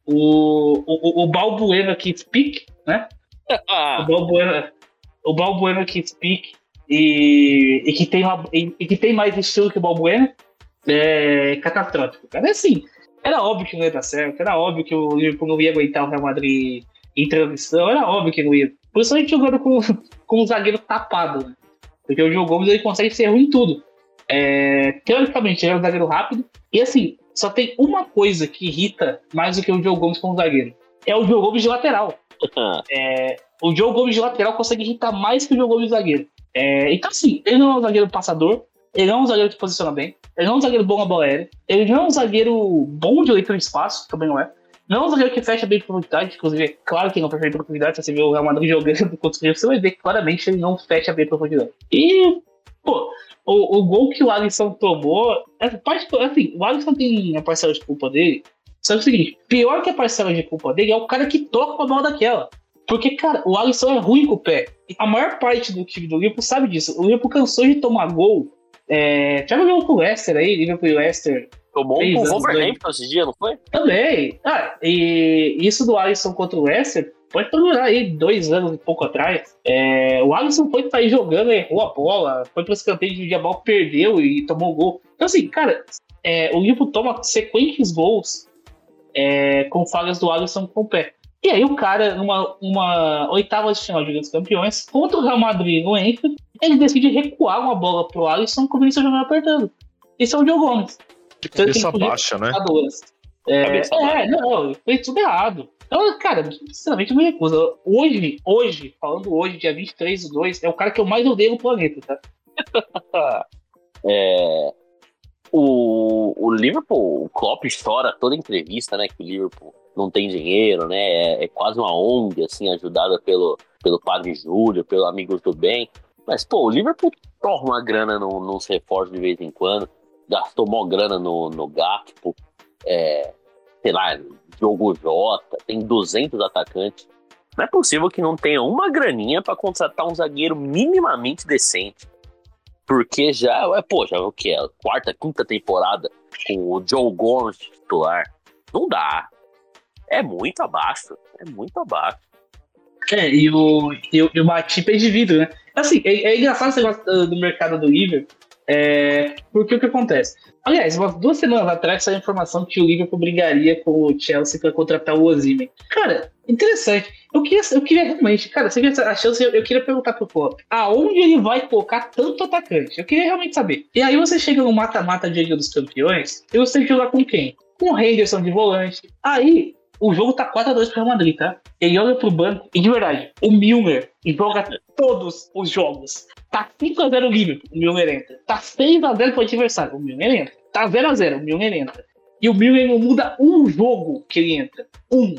O, o, o Balbuena que speak, né? O Ah, Balbuena, o Balbuena que speak e, e, que tem uma, e, e que tem mais estilo que o Balbuena é catastrófico. Cara, é assim, era óbvio que não ia dar certo, era óbvio que o Liverpool não ia aguentar o Real Madrid em transição, era óbvio que não ia. Por isso a gente jogando com, com um zagueiro tapado, né? Porque o Diogo Gomes ele consegue ser ruim em tudo. É, teoricamente, ele é um zagueiro rápido. E assim, só tem uma coisa que irrita mais do que o Diogo Gomes como zagueiro. É o Diogo Gomes de lateral. O Diogo Gomes de lateral consegue irritar mais que o Diogo Gomes de zagueiro. É, então, assim, ele não é um zagueiro passador. Ele não é um zagueiro que posiciona bem. Ele não é um zagueiro bom na bola aérea. Ele não é um zagueiro bom de leitura de espaço, também não é. Não é um zagueiro que fecha bem de profundidade, inclusive, é claro que ele não fecha bem de profundidade. Se você vê o Real Madrid jogando contra o você vai ver que claramente ele não fecha bem de profundidade. E, pô, o, o gol que o Alisson tomou, é, assim, o Alisson tem a parcela de culpa dele. Só que é o seguinte, pior que a parcela de culpa dele é o cara que toca a bola daquela. Porque, cara, o Alisson é ruim com o pé. A maior parte do time do Liverpool sabe disso. O Liverpool cansou de tomar gol. É, já jogou com o Leicester aí, Liverpool e Leicester tomou um com o anos, Wolverhampton esse dia, não foi? também. Ah, e isso do Alisson contra o Leicester pode procurar aí dois anos e pouco atrás. É, o Alisson foi sair jogando, errou a bola, foi para escanteio de bola, perdeu e tomou o gol. Então, assim, cara, é, o Liverpool toma sequentes gols é, com falhas do Alisson com o pé. E aí o cara, numa uma oitava de final de Liga dos Campeões, contra o Real Madrid no Enfield, ele decide recuar uma bola pro Alisson com o Vinícius Júnior apertando. Isso é o Diogo Gomes. De cabeça podia baixa, né? É, é, não, fez tudo errado. Então, cara, sinceramente eu me recuso. Hoje, hoje, falando hoje, dia 23 do 2, é o cara que eu mais odeio no planeta, tá? É, o, o Liverpool, o Klopp chora toda entrevista, né? Que o Liverpool não tem dinheiro, né? É, é quase uma ONG, assim, ajudada pelo, pelo Padre Júlio, pelo Amigos do Bem. Mas, pô, o Liverpool torna uma grana no, nos reforços de vez em quando. Gastou mó grana no, no Gakpo. É, sei lá, Diogo Jota. Tem 200 atacantes. Não é possível que não tenha uma graninha pra contratar um zagueiro minimamente decente. Porque já, é, pô, já é o que? A quarta, quinta temporada com o Joe Gomes titular. Não dá. É muito abaixo. É muito abaixo. É, e o, e, o- e o Matip é de vidro, né? Assim, é, é engraçado esse negócio do, do mercado do Liverpool, é, porque o que acontece? Aliás, umas duas semanas atrás saiu a informação que o Liverpool brigaria com o Chelsea para contratar o Ozyman. Cara, interessante. Eu queria, eu queria realmente, cara, se a chance, eu, eu queria perguntar pro Klopp, aonde ele vai colocar tanto atacante? Eu queria realmente saber. E aí você chega no mata-mata de Liga dos Campeões, e você jogar com quem? Com o Henderson de volante. Aí, o jogo tá 4x2 pro Real Madrid, tá? Ele olha pro banco e, de verdade, o Milner joga todos os jogos. Tá 5x0 o Liverpool, o Milner entra. Tá 6x0 pro adversário, o Milner entra. Tá 0x0, o Milner entra. E o Milner não muda um jogo que ele entra. Um.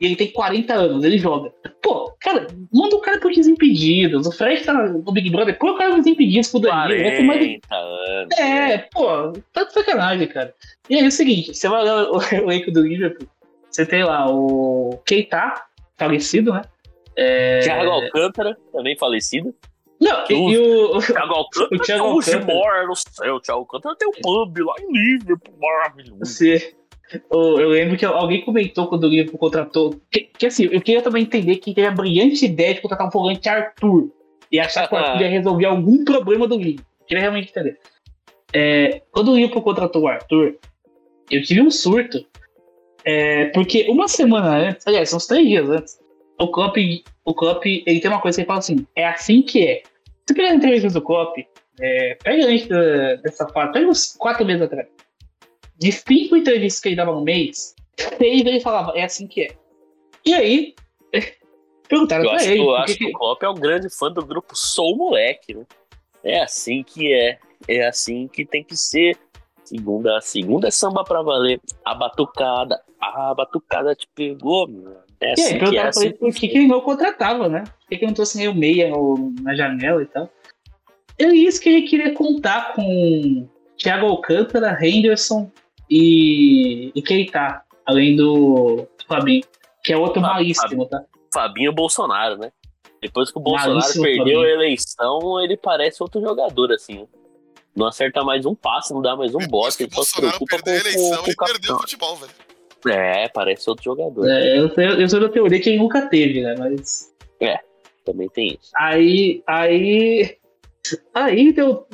E ele tem 40 anos, ele joga. Pô, cara, manda o cara pro Desimpedidos. O Fred tá no Big Brother, põe o cara pro Desimpedidos pro Danilo. Vai tomar de 40 anos. é, pô, tá de sacanagem, cara. E aí é o seguinte, você vai olhar o o elenco do Liverpool, você tem lá o Keita, falecido, né? É... Thiago Alcântara, também falecido. Não, e, e o... Thiago Alcântara O Thiago hoje Alcântara. mora no céu. O Thiago Alcântara tem um pub lá em Liverpool, maravilhoso. Você... o- Eu lembro que alguém comentou quando o Liverpool contratou. Que, que assim, eu queria também entender que teve a brilhante ideia de contratar um volante Arthur e achar que o Arthur ia resolver algum problema do Liverpool. Queria realmente entender. É, quando o Liverpool contratou o Arthur, eu tive um surto. É, porque uma semana antes, aliás, são uns três dias antes, o Klopp, o Klopp, ele tem uma coisa que ele fala assim, é assim que é. Se pegar entrevistas do Klopp, é, pega antes dessa fase, pega uns quatro meses atrás. De cinco entrevistas que ele dava no mês, seis ele falava, é assim que é. E aí, perguntaram Eu pra acho, ele. eu acho que que que- o Klopp é um grande fã do grupo Sou Moleque, né? É assim que é. É assim que tem que ser. Segunda, segunda é samba pra valer. A batucada. A batucada te pegou, meu. É E aí, que é. Assim por que, que ele não contratava, né? Por que, que ele não trouxe nem o meia no- na janela e tal. Ele disse que ele queria contar com Thiago Alcântara, Henderson e, e Keita, além do Fabinho, que é outro malíssimo, tá? Fabinho Bolsonaro, né? Depois que o Bolsonaro Malíssimo perdeu Fabinho. a eleição, ele parece outro jogador, assim. Não acerta mais um passe, não dá mais um bote, que o ele só se Bolsonaro preocupa com, perdeu a com, eleição, com ele o perdeu o futebol, velho. É, parece outro jogador. É, eu, eu sou da teoria que ele nunca teve, né? Mas Também tem isso. aí, aí, aí deu,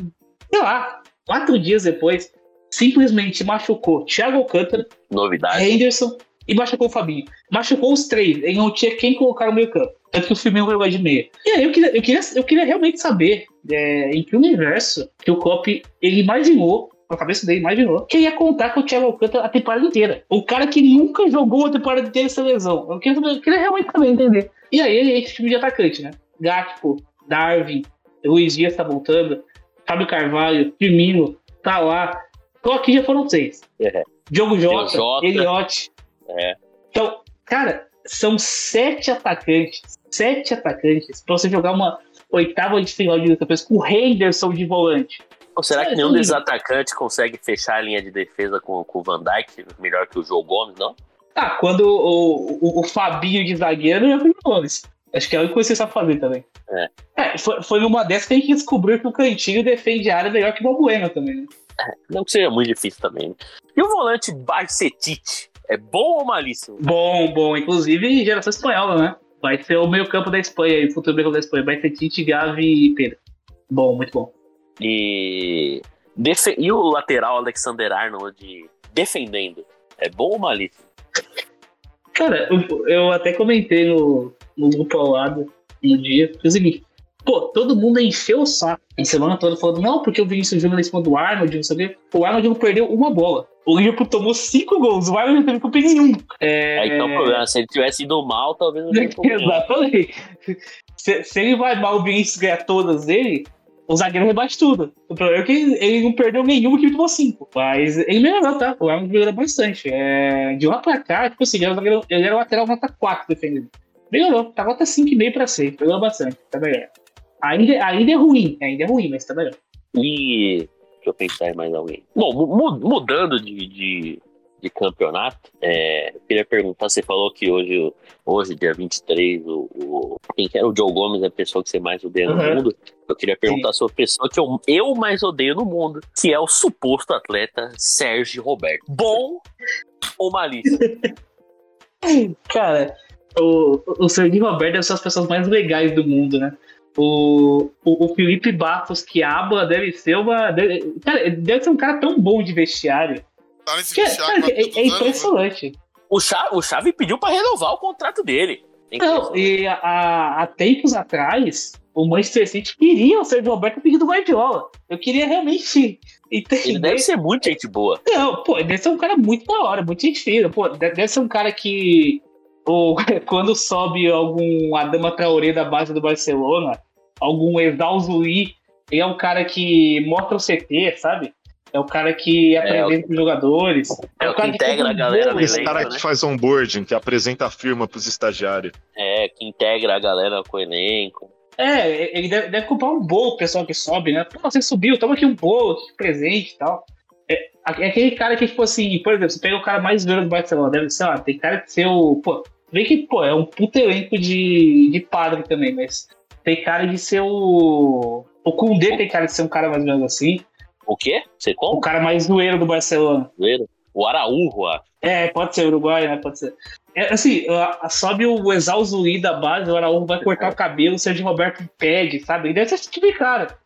sei lá, quatro dias depois, simplesmente machucou Thiago Alcântara, Novidade. Henderson e machucou o Fabinho. Machucou os três. Ele não tinha quem colocar no meio campo. Tanto que o Firmino vai de meia. E aí eu queria, eu queria, eu queria realmente saber é, em que universo que o Klopp ele imaginou, na cabeça dele imaginou, que ia contar com o Thiago Alcântara a temporada inteira. O cara que nunca jogou a temporada inteira sem lesão. Eu queria, eu queria realmente também entender. E aí ele é esse time de atacante, né? Gakpo, Darwin, Luiz Dias tá voltando, Fábio Carvalho, Firmino, tá lá. Então aqui já foram seis. É. Diogo Jota, Jota. É. Então, cara, são sete atacantes. Sete atacantes pra você jogar uma oitava de final de Libertadores com o Henderson de volante. Ou será que É, nenhum desses atacantes consegue fechar a linha de defesa com, com o Van Dijk melhor que o João Gomes, não? Ah, quando o, o, o Fabinho de zagueiro é o Gomes. Acho que é coisa que você sabe fazer também. É. foi, foi numa dessas que a gente descobriu que o Cantinho defende a área melhor que o Balbuena também. né? Não que seja muito difícil também. né? E o volante Barcetite? É bom ou malíssimo? Bom, bom. Inclusive, geração espanhola, né? Vai ser o meio campo da Espanha o futuro meio campo da Espanha. Vai ser Tite, Gavi e Pedro. Bom, muito bom. E, defe- e o lateral Alexander Arnold defendendo? É bom ou malíssimo? Cara, eu, eu até comentei no, no grupo ao lado no dia, que é o seguinte, pô, todo mundo encheu o saco a semana toda falando, não, porque o Vinícius Júnior em cima do Arnold, não sei o quê. O Arnold não perdeu uma bola. O Liverpool tomou cinco gols, o Arnold não teve culpa em nenhum. É... Aí que tá o problema. Se ele tivesse ido mal, talvez não. Exatamente. Se, se ele vai mal, o Vinícius ganhar todas dele, o zagueiro rebate tudo. O problema é que ele, não perdeu nenhuma que tomou cinco. Mas ele melhorou, tá? O Arnold melhorou bastante. É, de lá pra cá, tipo assim, ele era, ele era lateral nota 4 defendendo. Melhorou, tá nota 5,5 pra 6. Melhorou bastante, tá melhor. Ainda, ainda é ruim, ainda é ruim, mas tá melhor. E. Deixa eu pensar em mais alguém. Bom, mu- mu- mudando de, de, de campeonato, é, eu queria perguntar: você falou que hoje, hoje dia 23, o, o, quem que era o Joe Gomes é a pessoa que você mais odeia no Uhum. mundo. Eu queria perguntar sobre a pessoa que eu, eu mais odeio no mundo, que é o suposto atleta Sérgio Roberto. Bom ou malíssimo? Cara, o, o Serginho Roberto deve ser as pessoas mais legais do mundo, né? O, o, o Felipe Quiaba deve ser uma. Deve, cara, deve ser um cara tão bom de vestiário. Tá nesse Que, vestiário cara, é, é anos, né? impressionante. O Chave, o Chave pediu pra renovar o contrato dele. Não, e há, tempos atrás, o Manchester City queria o Sérgio Roberto pedido do Guardiola. Eu queria realmente entender. Ele deve ser muito gente boa. Não, pô, ele deve ser um cara muito da hora, muito gente fina. Pô, deve ser um cara que. Ou, quando sobe algum Adama Traoré da base do Barcelona, algum Exausuli, ele é um cara que mostra o CT, sabe? É o cara que apresenta os jogadores. É o que cara integra faz um a galera Esse elenco, cara né? que faz onboarding, que apresenta a firma pros estagiários. É, que integra a galera com o elenco. É, ele deve, deve comprar um bolo pro pessoal que sobe, né? Pô, você subiu, toma aqui um bolo, aqui, presente e tal. É, é aquele cara que, tipo assim, por exemplo, você pega o cara mais velho do Barcelona, deve ser, ó, tem cara que ser o. Pô, vê que, pô, é um puto elenco de, de padre também, mas tem cara de ser o. O Koundé tem cara de ser um cara mais ou menos assim. O quê? Você O compra? cara mais zoeiro do Barcelona. O Araújo, acho. É, pode ser Uruguai, né? Pode ser. É, assim, sobe o Exausuli da base, o Araújo vai cortar o cabelo, o Sérgio Roberto pede, sabe? Ele deve ser esse tipo de cara.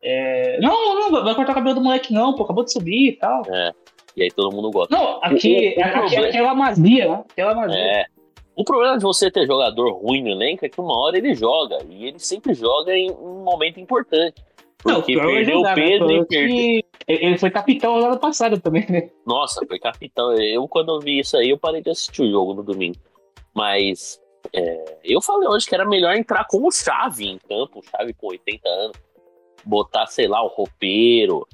É, não, não, não, vai cortar o cabelo do moleque, não, pô, acabou de subir e tal. É. E aí todo mundo gosta. Não, aqui, O- o aqui problema- é aquela mazia, né? Aquela mazia. É. O problema de você ter jogador ruim no elenco é que uma hora ele joga. E ele sempre joga em um momento importante. Porque pior é perdeu o né? Pedro e Falou perdeu. Ele foi capitão lá no passado também, né? Nossa, foi capitão. Eu, quando eu vi isso aí, eu parei de assistir o jogo no domingo. Mas é, eu falei hoje que era melhor entrar com o Chave em campo, o Chave com 80 anos. Botar, sei lá, o roupeiro,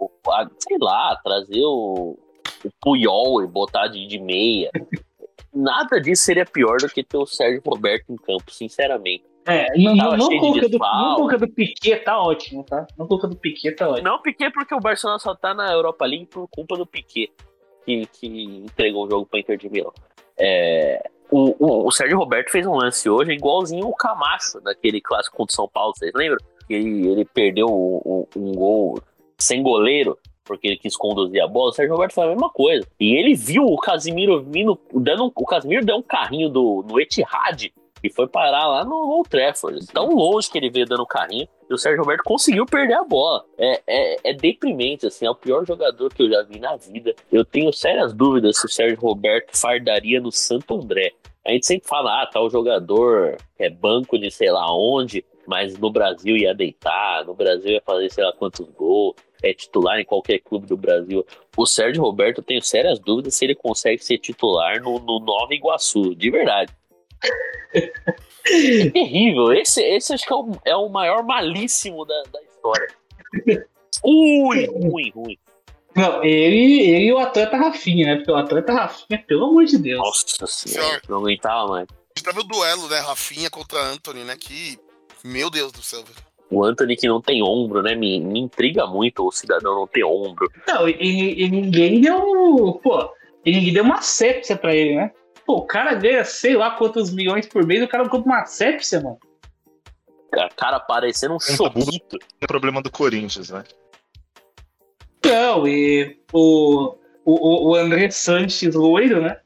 o- a- sei lá, trazer o, o Puyol e botar de, de meia. Nada disso seria pior do que ter o Sérgio Roberto em campo, sinceramente. É, não, não, não, coloca do, não coloca do Piquet tá ótimo, tá? Não coloca do Piquet tá ótimo. Não, Piquet porque o Barcelona só tá na Europa League por culpa do Piquet, que, que entregou o jogo pra Inter de Milão. É, o, o, o Sérgio Roberto fez um lance hoje igualzinho o Camacho, naquele clássico contra o São Paulo, vocês lembram? Que Ele, ele perdeu o- um gol sem goleiro, porque ele quis conduzir a bola. O Sérgio Roberto foi a mesma coisa. E ele viu o Casimiro vindo, dando, o Casimiro deu um carrinho do, no Etihad e foi parar lá no Old Trafford. Tão longe que ele veio dando carrinho. E o Sérgio Roberto conseguiu perder a bola. É, é, é deprimente, assim, é o pior jogador que eu já vi na vida. Eu tenho sérias dúvidas se o Sérgio Roberto fardaria no Santo André. A gente sempre fala, ah, tal jogador é banco de sei lá onde, mas no Brasil ia deitar, no Brasil ia fazer sei lá quantos gols, é titular em qualquer clube do Brasil. O Sérgio Roberto, eu tenho sérias dúvidas se ele consegue ser titular no, no Nova Iguaçu, de verdade. É terrível. Esse, esse acho que é o, é o maior malíssimo da, da história. Ui, ruim, ruim. Não, ele, ele e o atleta Rafinha, né? Porque o atleta Rafinha, pelo amor de Deus. Nossa senhora, Senhor. não aguentava mais. A gente teve o duelo, né? Rafinha contra Anthony, né? Que. Meu Deus do céu, velho. O Anthony que não tem ombro, né? Me, me intriga muito o cidadão não ter ombro. Não, e, e ninguém deu. Pô, e ninguém deu uma sépsia pra ele, né? Pô, o cara ganha sei lá quantos milhões por mês, o cara compra uma sépsia, mano. Cara, cara parecendo um choquito. É problema do Corinthians, né? Não, e o, o, o André Sanches loiro, né?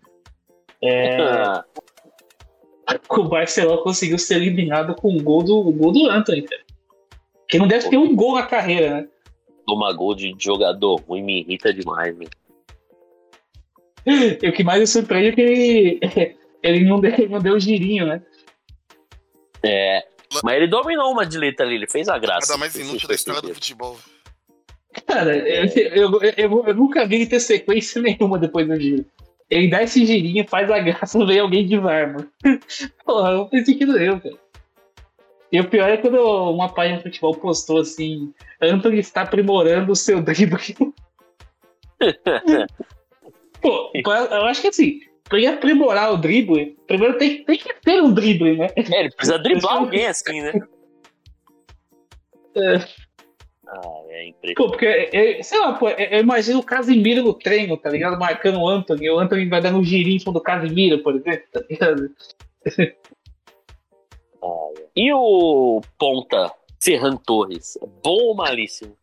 É, Ah, o Barcelona conseguiu ser eliminado com o gol do, o gol do Anthony, cara. Que não deve ter um gol na carreira, né? Toma gol de jogador ruim me irrita demais, meu. E o que mais me surpreende é que ele, ele não, deu, não deu girinho, né? É. Mas ele dominou uma dileta ali, ele fez a graça. Nada mais inútil da história do futebol. Cara, eu, eu, eu- eu nunca vi ele ter sequência nenhuma depois do giro. Ele dá esse girinho, faz a graça, vem alguém de VAR, mano. Porra, não tem sentido nenhum, cara. E o pior é quando uma página de futebol postou assim: Anthony está aprimorando o seu drible. Pô, eu acho que assim, pra ele aprimorar o drible, primeiro tem, tem que ter um drible, né? É, ele precisa driblar alguém assim, né? É. Ah, é impressionante. Pô, porque, é, sei lá, pô, eu eu imagino o Casimiro no treino, tá ligado? Marcando o Anthony, e o Anthony vai dando um girinho em cima do Casimiro, por exemplo, tá ligado? E o ponta Ferran Torres? Bom ou malíssimo?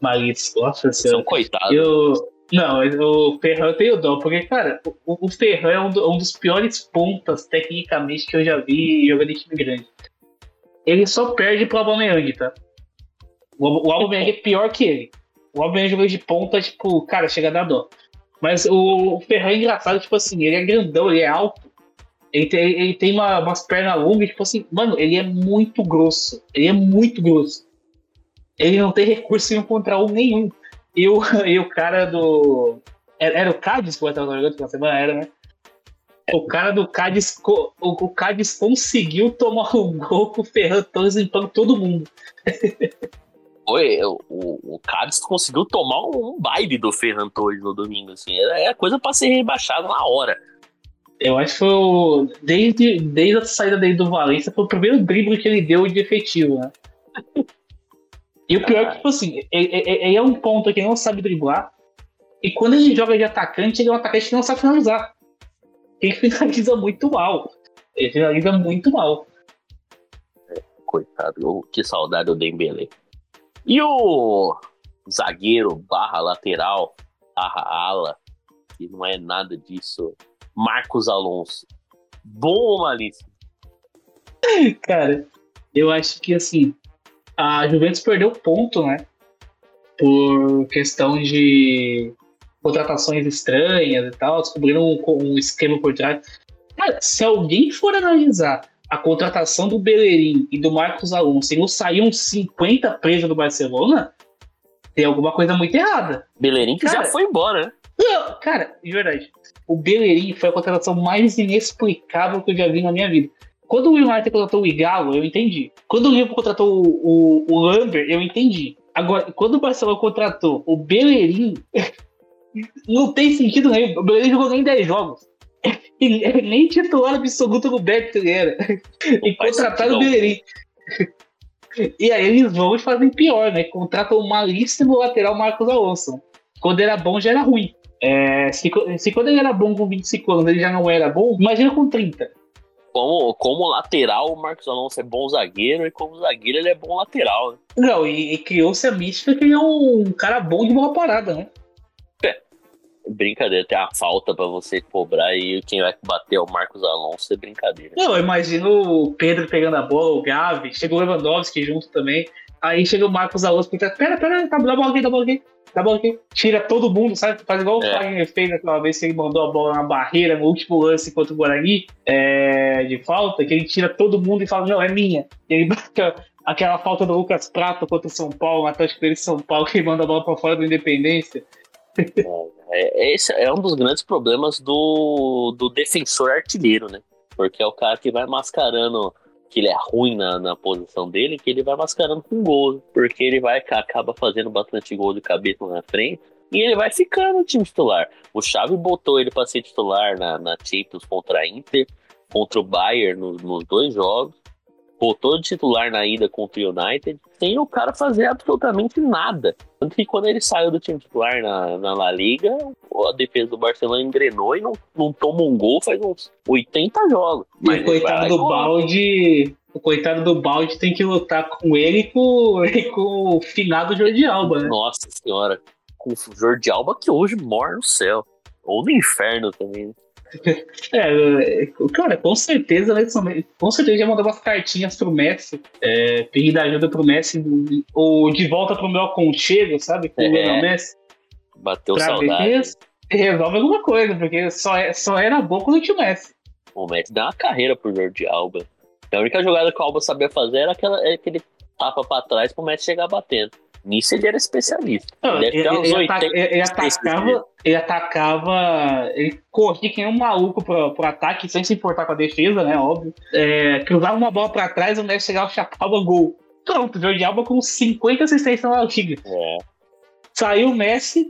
Mas, nossa São senhora. coitados. Eu. Não, o Ferran eu tenho dó, porque, cara, o, o Ferran é um, do- um dos piores pontas, tecnicamente, que eu já vi jogando em time grande. Ele só perde pro Aubameyang, tá? O, o Aubameyang é pior que ele. O Aubameyang jogando de ponta, tipo, cara, chega a dar dó. Mas o, o Ferran é engraçado, tipo assim, ele é grandão, ele é alto. Ele tem, ele tem uma- umas pernas longas, tipo assim, mano, ele é muito grosso. Ele é muito grosso. Ele não tem recurso em contra um nenhum. E o, e o cara do. Era, era o Cádiz que eu tava jogando na semana, era, né? O cara do Cádiz. O, o Cádiz conseguiu tomar um gol com o Ferran Torres limpando todo mundo. Foi, o, o, o Cádiz conseguiu tomar um, baile do Ferran Torres no domingo, assim. Era, era coisa pra ser rebaixado na hora. Eu acho que foi o. Desde, desde a saída dele do Valência, foi o primeiro drible que ele deu de efetivo, né? E o pior é que, tipo assim, ele, ele- ele é um ponto que não sabe driblar. E quando ele joga de atacante, ele é um atacante que não sabe finalizar. Ele finaliza muito mal. Ele finaliza muito mal. Coitado, que saudade do Dembele. E o zagueiro barra lateral, barra ala, que não é nada disso, Marcos Alonso. Bom ou malíssimo? Cara, eu acho que assim, a Juventus perdeu ponto, né? por questão de contratações estranhas e tal, descobriram um, um esquema por trás. Cara, se alguém for analisar a contratação do Bellerin e do Marcos Alonso e não saíam 50 presos do Barcelona, tem alguma coisa muito errada. Bellerin que já foi embora, né? Não, cara, de verdade. O Bellerin foi a contratação mais inexplicável que eu já vi na minha vida. Quando o United contratou o Igalo, eu entendi. Quando o Liverpool contratou o, o, o Lambert, eu entendi. Agora, quando o Barcelona contratou o Bellerin, não tem sentido nenhum. O Bellerin jogou nem 10 jogos. Ele, ele nem titular absoluto no Betis ele era. E contrataram o Bellerin. E aí eles vão e fazem pior, né? Contratam o malíssimo lateral Marcos Alonso. Quando era bom, já era ruim. É, se, se quando ele era bom com 25 anos ele já não era bom, imagina com 30. Como, como lateral, o Marcos Alonso é bom zagueiro e como zagueiro ele é bom lateral. Né? Não, e, e criou-se a mística que ele é um cara bom de bola parada, né? Brincadeira, tem a falta pra você cobrar e quem vai bater é o Marcos Alonso, é brincadeira. Não, eu imagino o Pedro pegando a bola, o Gavi, chegou o Lewandowski junto também. Aí chega o Marcos Alonso e pera, pera, tá, dá a bola aqui, dá a bola aqui, dá a bola aqui. Tira todo mundo, sabe? Faz igual É. o Fagner fez aquela vez que ele mandou a bola na barreira no último lance contra o Guarani é, de falta, que ele tira todo mundo e fala, não, é minha. E ele bate aquela falta do Lucas Prato contra o São Paulo, no Atlético dele São Paulo, que manda a bola pra fora do Independência. É, esse é um dos grandes problemas do, do defensor artilheiro, né? Porque é o cara que vai mascarando que ele é ruim na, na posição dele, que ele vai mascarando com gol. Porque ele vai acaba fazendo bastante gol de cabeça na frente e ele vai ficando no time titular. O Xavi botou ele para ser titular na, na Champions contra a Inter, contra o Bayern nos dois jogos. Botou de titular na ida contra o United, sem o cara fazer absolutamente nada. Tanto que quando ele saiu do time titular na, na La Liga, a defesa do Barcelona engrenou e não, não toma um gol faz uns 80 jogos. E Mas coitado do balde. O coitado do balde tem que lutar com ele e com, e com o finado Jordi Alba, né? Nossa senhora, com o Jordi Alba que hoje mora no céu. Ou no inferno também. É, é, cara, com certeza, né, com certeza já mandou umas cartinhas pro Messi, é, pedindo ajuda pro Messi, ou de volta pro meu aconchego, sabe? Com o É. Lionel Messi, Bateu pra saudade. resolve alguma coisa, porque só, é, só era bom quando tinha o Messi. O Messi deu uma carreira pro Jordi Alba. A única jogada que o Alba sabia fazer era aquela, é aquele tapa pra trás pro Messi chegar batendo. Nisso ele era especialista. Não, ele, ter uns ele, ata- 80 ele especialistas atacava, ele atacava, ele corria que nem um maluco pro, pro ataque, sem se importar com a defesa, né? Óbvio. É, cruzava uma bola pra trás, o Messi chegava, chapava gol. Pronto, Jordi Alba com 50 assistências na liga. É, Saiu o Messi.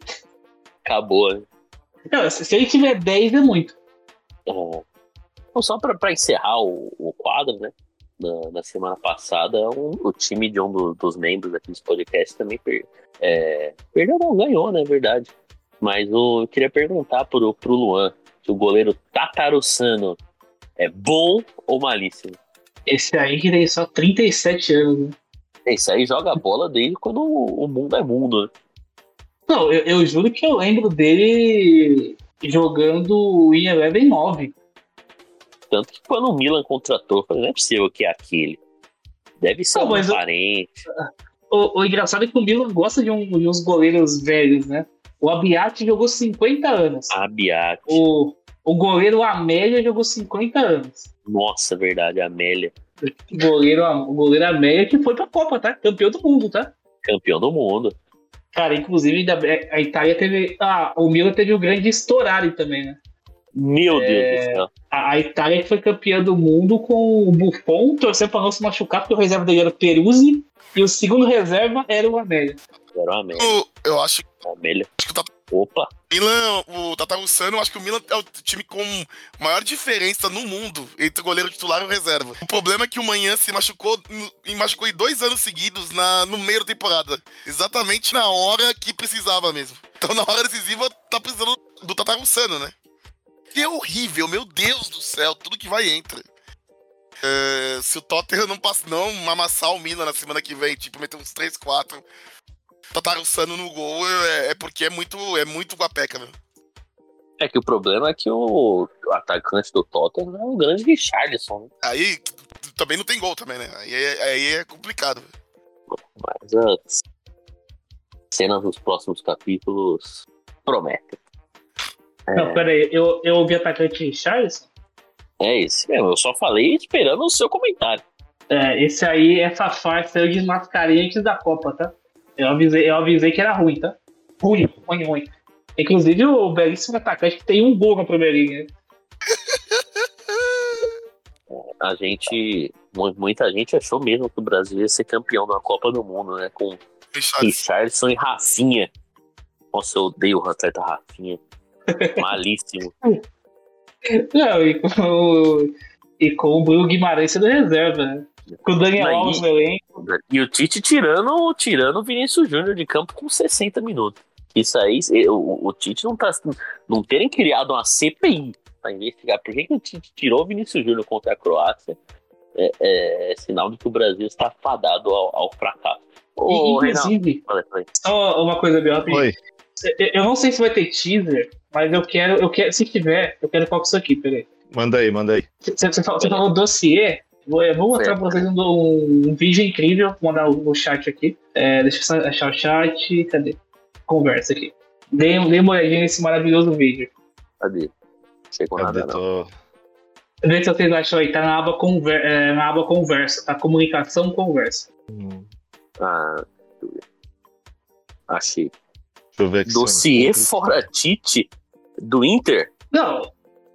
acabou. né? Não, se, ele tiver 10 é muito. É. Então, só pra, pra encerrar o, o quadro, né? Na, na semana passada, um- o time de um do- dos membros aqui desse podcast também per, é, perdeu, não, ganhou, na verdade. Mas o- eu queria perguntar pro, pro Luan se o goleiro Tatarussano é bom ou malíssimo. Esse aí que tem só 37 anos. Né? Esse aí joga a bola desde quando o, o mundo é mundo. né? Não, eu, eu juro que eu lembro dele jogando em Eleven 9. Tanto que quando o Milan contratou, eu falei, não é possível que é aquele. Deve ser Não, um mas parente. O, o engraçado é que o Milan gosta de, um- de uns goleiros velhos, né? O Abiati jogou 50 anos. Abiate. O, o goleiro Amélia jogou 50 anos. Nossa, verdade, Amélia. O goleiro, o goleiro Amélia que foi pra Copa, tá? Campeão do mundo, tá? Campeão do mundo. Cara, inclusive a Itália teve. Ah, o Milan teve o grande Storari também, né? Meu É. Deus do céu. A, Itália que foi campeã do mundo com o Buffon, torcendo pra não se machucar, porque o reserva dele era o Peruzzi e o segundo reserva era o Amélia. Era o Amélia. Eu, eu acho Amélia. que o Tata- Opa, Milan, o Tatarussano, eu acho que o Milan é o time com maior diferença no mundo entre o goleiro titular e o reserva. O problema é que o Manhã se machucou e machucou em dois anos seguidos na, no meio da temporada. Exatamente na hora que precisava mesmo. Então na hora decisiva tá precisando do Tatarussano, né? Que é horrível, meu Deus do céu, tudo que vai entra. É, se o Tottenham não, passa, não amassar o Milan na semana que vem, tipo, meter uns 3, 4, Tatarussano no gol, é, é porque é muito, é muito guapeca, meu. é que o problema é que o, atacante do Tottenham é um grande Richarlison. né? Aí também não tem gol também, né? Aí é, aí é complicado. Mas, ah, cenas dos próximos capítulos prometem. Não, peraí, eu, eu ouvi atacante Richardson? É esse mesmo, eu só falei esperando o seu comentário. É, esse aí, essa farsa eu desmascarei antes da Copa, tá? Eu avisei, eu avisei que era ruim, tá? Ruim, ruim, ruim. Inclusive o belíssimo atacante que tem um gol na Premier League, né? A gente, mu- muita gente achou mesmo que o Brasil ia ser campeão da Copa do Mundo, né? Com Richardson. Richardson e Rafinha. Nossa, eu odeio o atleta Rafinha. Malíssimo. Não, e com, o- e com o Bruno Guimarães sendo reserva, né? Com o Daniel Alves no elenco. E o Tite tirando, tirando o Vinícius Júnior de campo com 60 minutos. Isso aí, o, o Tite não tá. Não terem criado uma CPI pra investigar por que, que o Tite tirou o Vinícius Júnior contra a Croácia é, é sinal de que o Brasil está fadado ao, ao fracasso. Ô, E, inclusive, aí. só uma coisa, Biop. Oi. Eu- não sei se vai ter teaser, mas eu quero, eu quero, se tiver, eu quero focar isso aqui, peraí. Manda aí, manda aí. Você, você falou, você falou dossiê, vou, eu vou mostrar pra vocês um, um vídeo incrível, vou mandar o, o chat aqui. É, deixa eu só achar o chat, cadê? Conversa aqui. Dê, dê uma olhadinha nesse maravilhoso vídeo. Cadê? Chegou Cadê? nada, não. Tô... Vê se vocês acham aí, tá na aba, conver, é, na aba conversa, tá? Comunicação conversa. Ah, eu ver. Achei. Deixa eu ver aqui. Dossiê fora Tite do Inter? Não,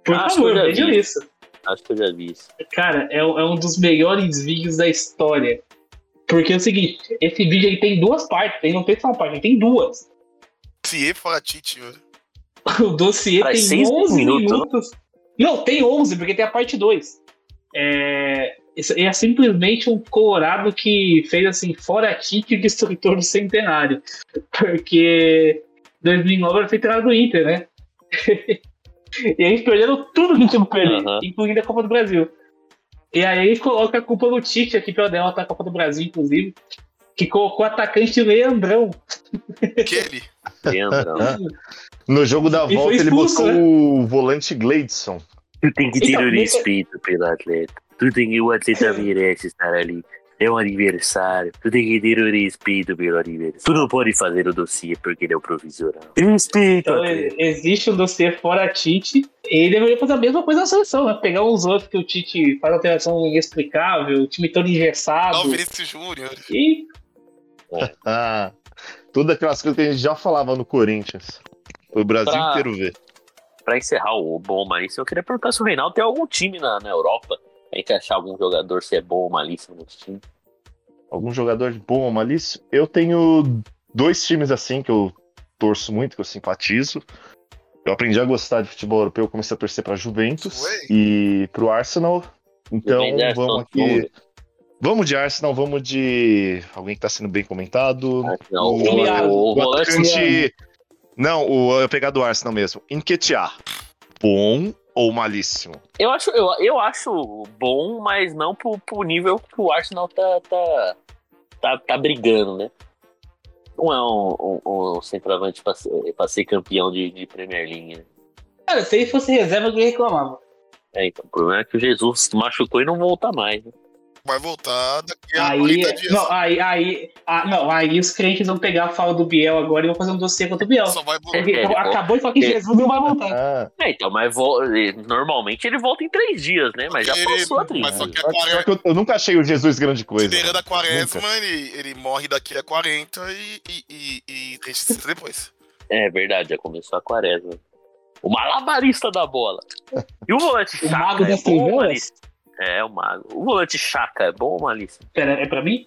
por Acho favor, que eu já vejam vi. isso. Acho que eu já vi isso. Cara, é, um- é um dos melhores vídeos da história. Porque é o seguinte, esse vídeo aí tem duas partes, ele não tem só uma parte, ele tem duas. Se fala Tite. O dossiê tem seis 11 minutos, minutos. Não, tem 11, porque tem a parte 2. É, é simplesmente um colorado que fez assim, fora Tite, destrutor do centenário. Porque 2009 era o centenário do Inter, né? e eles perderam tudo que tinham que perder, Aham. incluindo a Copa do Brasil. E aí eles colocam a culpa no Tite aqui pela derrota da Copa do Brasil, inclusive, que colocou o atacante Leandrão. Aquele. Leandrão. No jogo da volta, foi ele expulso, botou né? o volante Gleidson. Tu tem que ter Então, o respeito pelo atleta. Tu tem que o atleta merece estar ali. É um aniversário. Tu tem que ter o respeito pelo aniversário. Tu não pode fazer o dossiê porque ele é o provisional. Respeito, Então, existe um dossiê fora Tite, e ele deveria fazer a mesma coisa na seleção, né? Pegar uns outros que o Tite faz alteração inexplicável, o time todo engessado. Ó, o Vinícius Júnior. E Ah, todas aquelas coisas que a gente já falava no Corinthians. O Brasil Pra- inteiro vê. Pra encerrar o bom malíssimo, eu queria perguntar se o Reinaldo tem algum time na, na Europa. A gente achar algum jogador se é bom ou malíssimo no time. Algum jogador bom ou malício? Eu tenho dois times assim que eu torço muito, que eu simpatizo. Eu aprendi a gostar de futebol europeu, eu comecei a torcer pra Juventus Ué. e pro Arsenal. Então vamos aqui. Vamos de Arsenal, vamos de alguém que tá sendo bem comentado. Não, O- o, o, o O atacante. Não, o, eu ia pegar do Arsenal mesmo. Enquetear. Bom ou malíssimo? Eu acho, eu, eu acho bom, mas não pro, pro nível que o Arsenal tá, tá, tá, tá brigando, né? Não é um, um, um centroavante pra ser, pra ser campeão de, de Premier League. Né? Cara, se ele fosse reserva, eu reclamava. É, então, o problema é que o Jesus machucou e não volta mais. Né? Vai voltar daqui a Aí, 40 dias. não, aí, aí, ah, não, aí os crentes vão pegar a fala do Biel agora e vão fazer um dossiê contra o Biel. Só vai voltar. Porque É, ele acabou de falar que é. Jesus não vai voltar. Ah, É, então, mas vo- normalmente ele volta em três dias, né? Mas já Ele- passou a trilha. Mas só que a só quaresma, que eu, eu nunca achei o Jesus grande coisa. considerando a Nunca. quaresma, ele, ele morre daqui a 40 e, e, e, e depois. É verdade, já começou a quaresma. O malabarista da bola. E o volante O mago é das malíssimo? É, o mago. O volante chaca é bom ou malíssimo? Pera, é pra mim?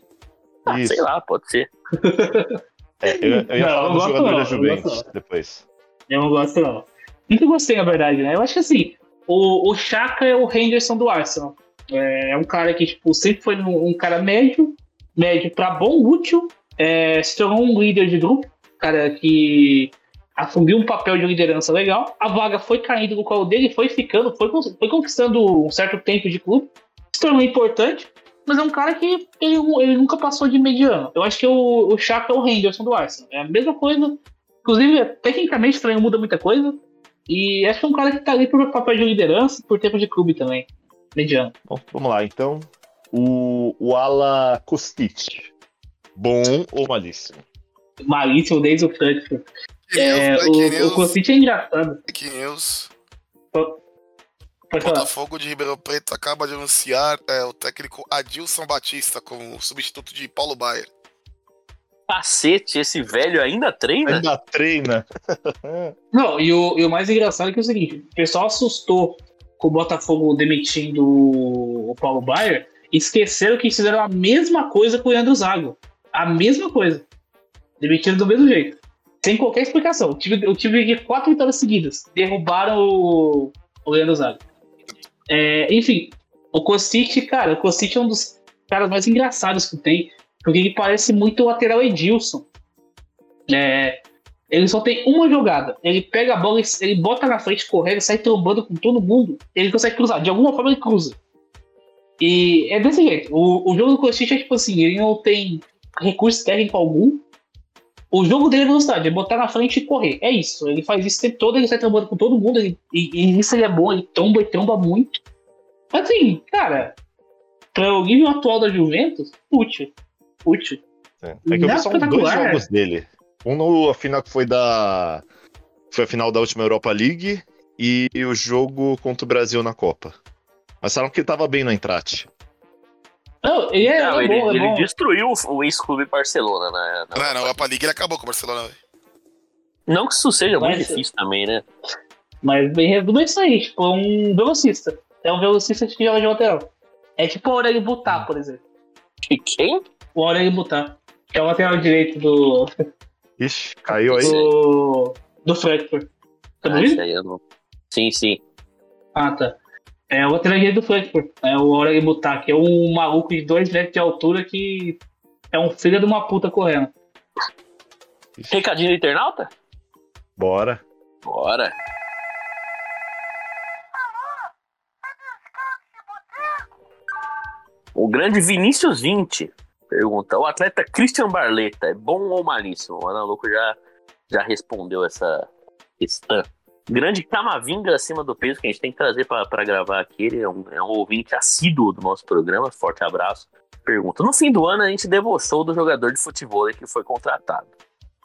Ah, Isso. sei lá, pode ser. É, eu, eu ia Não, falar eu do gosto jogador não, da Juventus depois. Eu não gosto, não. Nunca gostei, na verdade, né? Eu acho que assim, o, o Chaka é o Henderson do Arsenal. É, é um cara que, tipo, sempre foi um, um cara médio, médio pra bom, útil, é, se tornou um líder de grupo, cara que assumiu um papel de liderança legal. A vaga foi caindo no colo dele, foi ficando, foi, foi conquistando um certo tempo de clube, se tornou importante, mas é um cara que ele, ele nunca passou de mediano. Eu acho que o, o Chaka é o Henderson do Arsenal. É a mesma coisa Inclusive, tecnicamente também muda muita coisa. E acho que é um cara que tá ali por papel de liderança por tempo de clube também. Mediano. Bom, vamos lá, então. O, o Ala Kostic. Bom ou malíssimo? malíssimo desde o Frankfurt. Fake É, fake o, o Kostic é engraçado. fake news. Pode falar. Botafogo de Ribeirão Preto acaba de anunciar é, o técnico Adilson Batista como substituto de Paulo Baier. Cacete, esse velho ainda treina? Ainda treina. Não, e o, e o mais engraçado é que é o seguinte: o pessoal assustou com o Botafogo demitindo o Paulo Baier e esqueceram que fizeram a mesma coisa com o Leandro Zago. A mesma coisa. Demitiram do mesmo jeito. Sem qualquer explicação. Eu tive, eu tive quatro vitórias seguidas. Derrubaram o, o Leandro Zago. É, enfim, o Kostic, cara, o Kostic é um dos caras mais engraçados que tem. Porque ele parece muito o lateral Edilson. É, ele só tem uma jogada. Ele pega a bola, ele bota na frente, correndo, sai trombando com todo mundo. Ele consegue cruzar. De alguma forma ele cruza. E é desse jeito. O, o jogo do Kostic é tipo assim: ele não tem recurso técnico algum. O jogo dele é velocidade, é botar na frente e correr. É isso. Ele faz isso o tempo todo, ele sai trombando com todo mundo. ele- e, e nisso ele é bom, ele tromba e tromba muito. Mas assim, cara, para o nível atual da Juventus, útil. Útil. É, é que eu vi só dois jogos dele. Um no final que foi da. Foi a final da última Europa League e o jogo contra o Brasil na Copa. Mas falaram que ele tava bem no Entrate. Não, ele é, Não, é ele, bom, é ele bom. destruiu o ex-clube Barcelona, né? Não, não, a Europa League ele acabou com o Barcelona. Não que isso seja muito difícil também, né? Mas bem resumo é isso aí, tipo, é um velocista. É um velocista que joga de lateral. É tipo o Aurélio Butar, por exemplo. E quem? O Aurélio Butar, que é o lateral direito do, Ixi, caiu aí. do, do Frankfurt. Tá Ah, aí eu não- Sim, sim. Ah, tá. É o lateral direito do Frankfurt. É o Butar, que é um maluco de 2 metros de altura que é um filho de uma puta correndo. Recadinho do internauta? Bora. Bora. O grande Vinícius 20 pergunta: o atleta Christian Barleta é bom ou malíssimo? O Ana Louco já, já respondeu essa questão. Grande Camavinga acima do peso que a gente tem que trazer para gravar aqui. Ele é um, é um ouvinte assíduo do nosso programa. Forte abraço. Pergunta: No fim do ano, a gente debochou do jogador de futebol que foi contratado.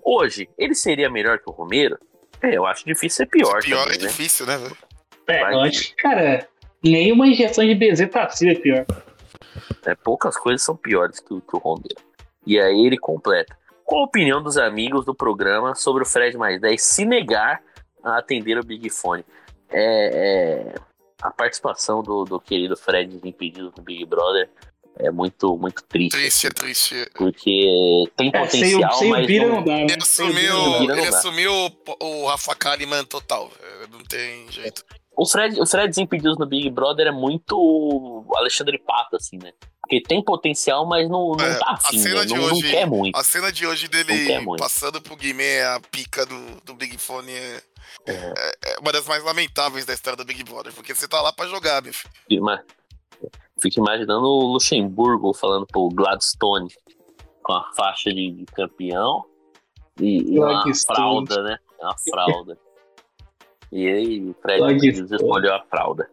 Hoje, ele seria melhor que o Romero? É, eu acho difícil ser pior. Pior também, é né? difícil, né, velho? É, Vai eu que- acho que, cara, nenhuma injeção de BZ passiva é pior. É, poucas coisas são piores que o, que o Romero. E aí ele completa. Qual a opinião dos amigos do programa sobre o Fred mais 10 se negar a atender o Big Fone? É, é, a participação do, do querido Fred Desimpedido no Big Brother é muito, muito triste. Triste, é triste. Porque tem É, sem, potencial, sem o mas não, não dá, né? Ele Sem assumiu, ele assumiu o, o Rafa Kalimann total. Não tem jeito. O Fred, o Fred Desimpedidos no Big Brother é muito Alexandre Pato, assim, né? Porque tem potencial, mas não, não É, tá a afim, cena né? de Não, não hoje- quer muito. A cena de hoje Não dele passando pro Guimê a pica do, do Big Fone é, é- é uma das mais lamentáveis da história do Big Brother, porque você tá lá pra jogar, meu filho. Ima- Fico imaginando o Luxemburgo falando pro Gladstone com a faixa de, de campeão e, e uma fralda, né? Uma fralda. E aí o Fred escolheu a fralda.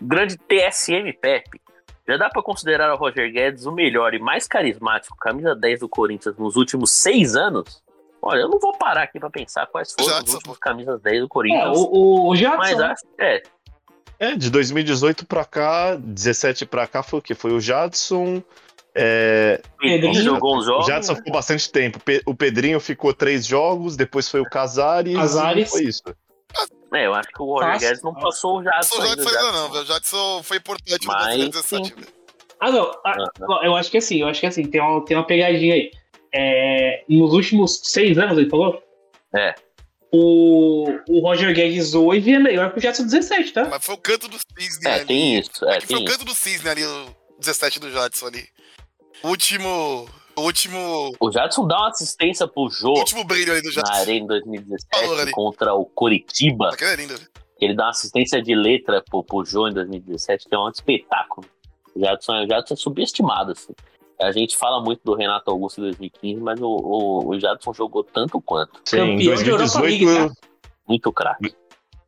Grande TSM Pepe. Já dá pra considerar o Roger Guedes o melhor e mais carismático camisa 10 do Corinthians nos últimos seis anos? Olha, eu não vou parar aqui pra pensar quais foram os últimos camisas 10 do É, Corinthians. o, o, o Jadson, mas acho que é, É, de 2018 pra cá, 17 pra cá foi o quê? Foi o Jadson. É, Pedrinho. jogou uns o jogos. Jadson ficou bastante tempo. O Pedrinho ficou três jogos, depois foi o Casares. Casares. Foi isso. É, eu acho que o Roger Guedes não passou o Jadson. Só o Jadson o ainda não, velho. O Jadson foi importante no Mas, 2017, sim. velho. Ah, não. ah, eu acho que assim, eu acho que assim, tem uma, tem uma pegadinha aí. É, nos últimos seis anos, ele falou? É. O, o Roger Guedes hoje é melhor que o Jadson 17, tá? Mas foi o canto do Cisne É, ali. tem isso. É, que foi tem o isso. canto do Cisne ali, o 17 do Jadson ali. O último. O último. O Jadson dá uma assistência pro Jô O último brilho ali do na Jadson. Arena em Valor 2017 ali. contra o Coritiba. Aquele é lindo, velho. Ele dá uma assistência de letra pro, pro Jô em 2017, que é um espetáculo. O Jadson, o Jadson é subestimado, assim. A gente fala muito do Renato Augusto em 2015, mas o, o, o Jadson jogou tanto quanto. Sim, em Campeão de Europa 2018, League, Muito craque.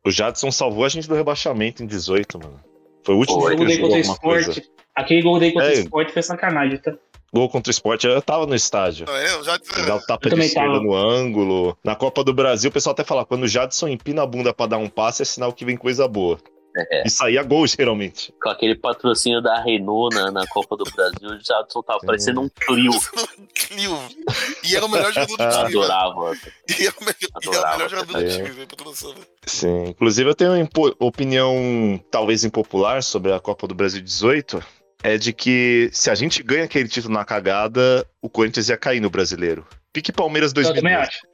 o Jadson salvou a gente do rebaixamento em 18, mano. Foi o último Foi. jogo Gol que dele ele jogou contra o alguma Sport. coisa. Aquele gol dele contra o É. Sport foi sacanagem, tá? Gol contra o esporte, eu tava no estádio. É, eu já Dá o tapa de esquerda tava. no ângulo. Na Copa do Brasil, o pessoal até fala, quando o Jadson empina a bunda pra dar um passe, é sinal que vem coisa boa. É. E saía gol, geralmente. Com aquele patrocínio da Renault na, na Copa do Brasil, já tava Sim. parecendo um Clio. Clio. E era o melhor jogador do time. velho. Adorava. E era o melhor, e era o Adorava. melhor jogador do É. time, velho, noção, velho. Sim. Inclusive, eu tenho uma impo- opinião talvez impopular sobre a Copa do Brasil 18. É de que se a gente ganha aquele título na cagada, o Corinthians ia cair no brasileiro. Pique Palmeiras Eu também 2012. acho.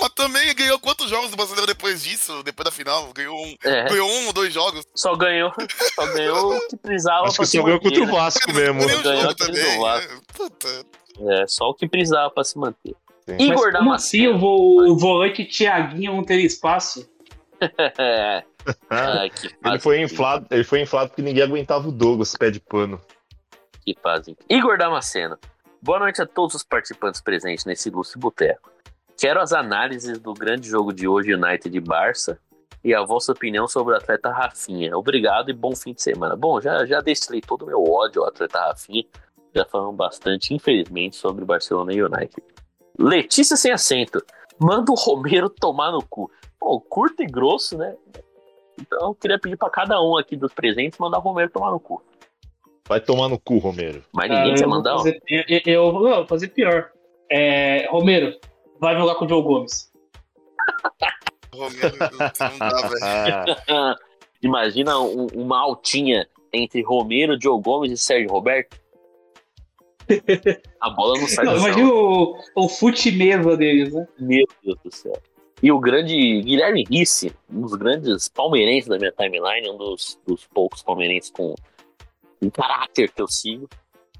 Mas também ganhou quantos jogos do brasileiro depois disso? Depois da final? Ganhou um, É, ganhou um ou dois jogos? só ganhou, só ganhou o que precisava Acho pra que só ganhou contra o né? Vasco mesmo. Ganhou um Ganhou também. né? É, só o que precisava pra se manter. Sim. Mas Igor como assim Damasceno. o, vo- o volante Thiaguinho não ter espaço? Ah, que Ele fase foi incrível, inflado, ele foi inflado porque ninguém aguentava o Douglas, pé de pano. Que fase incrível. Igor Damasceno. Boa noite a todos os participantes presentes nesse ilustre boteco. Quero as análises do grande jogo de hoje, United e Barça, e a vossa opinião sobre o atleta Rafinha. Obrigado e bom fim de semana. Bom, já, já destilei todo o meu ódio ao atleta Rafinha. Já falamos bastante, infelizmente, sobre Barcelona e United. Letícia sem acento. Manda o Romero tomar no cu. Pô, curto e grosso, né? Então eu queria pedir pra cada um aqui dos presentes mandar o Romero tomar no cu. Vai tomar no cu, Romero. Mas ninguém quer vou mandar, fazer, eu, eu- eu vou fazer pior. É, Romero, vai jogar com o Joe Gomes. Romero, não dá, velho. Ah, Imagina um- uma altinha entre Romero, Joe Gomes e Sérgio Roberto. A bola não sai Não, do imagina o, o fute mesa deles, né? Meu Deus do céu. E o grande Guilherme Risse, um dos grandes palmeirenses da minha timeline, um dos, dos poucos palmeirenses com um caráter que eu sigo.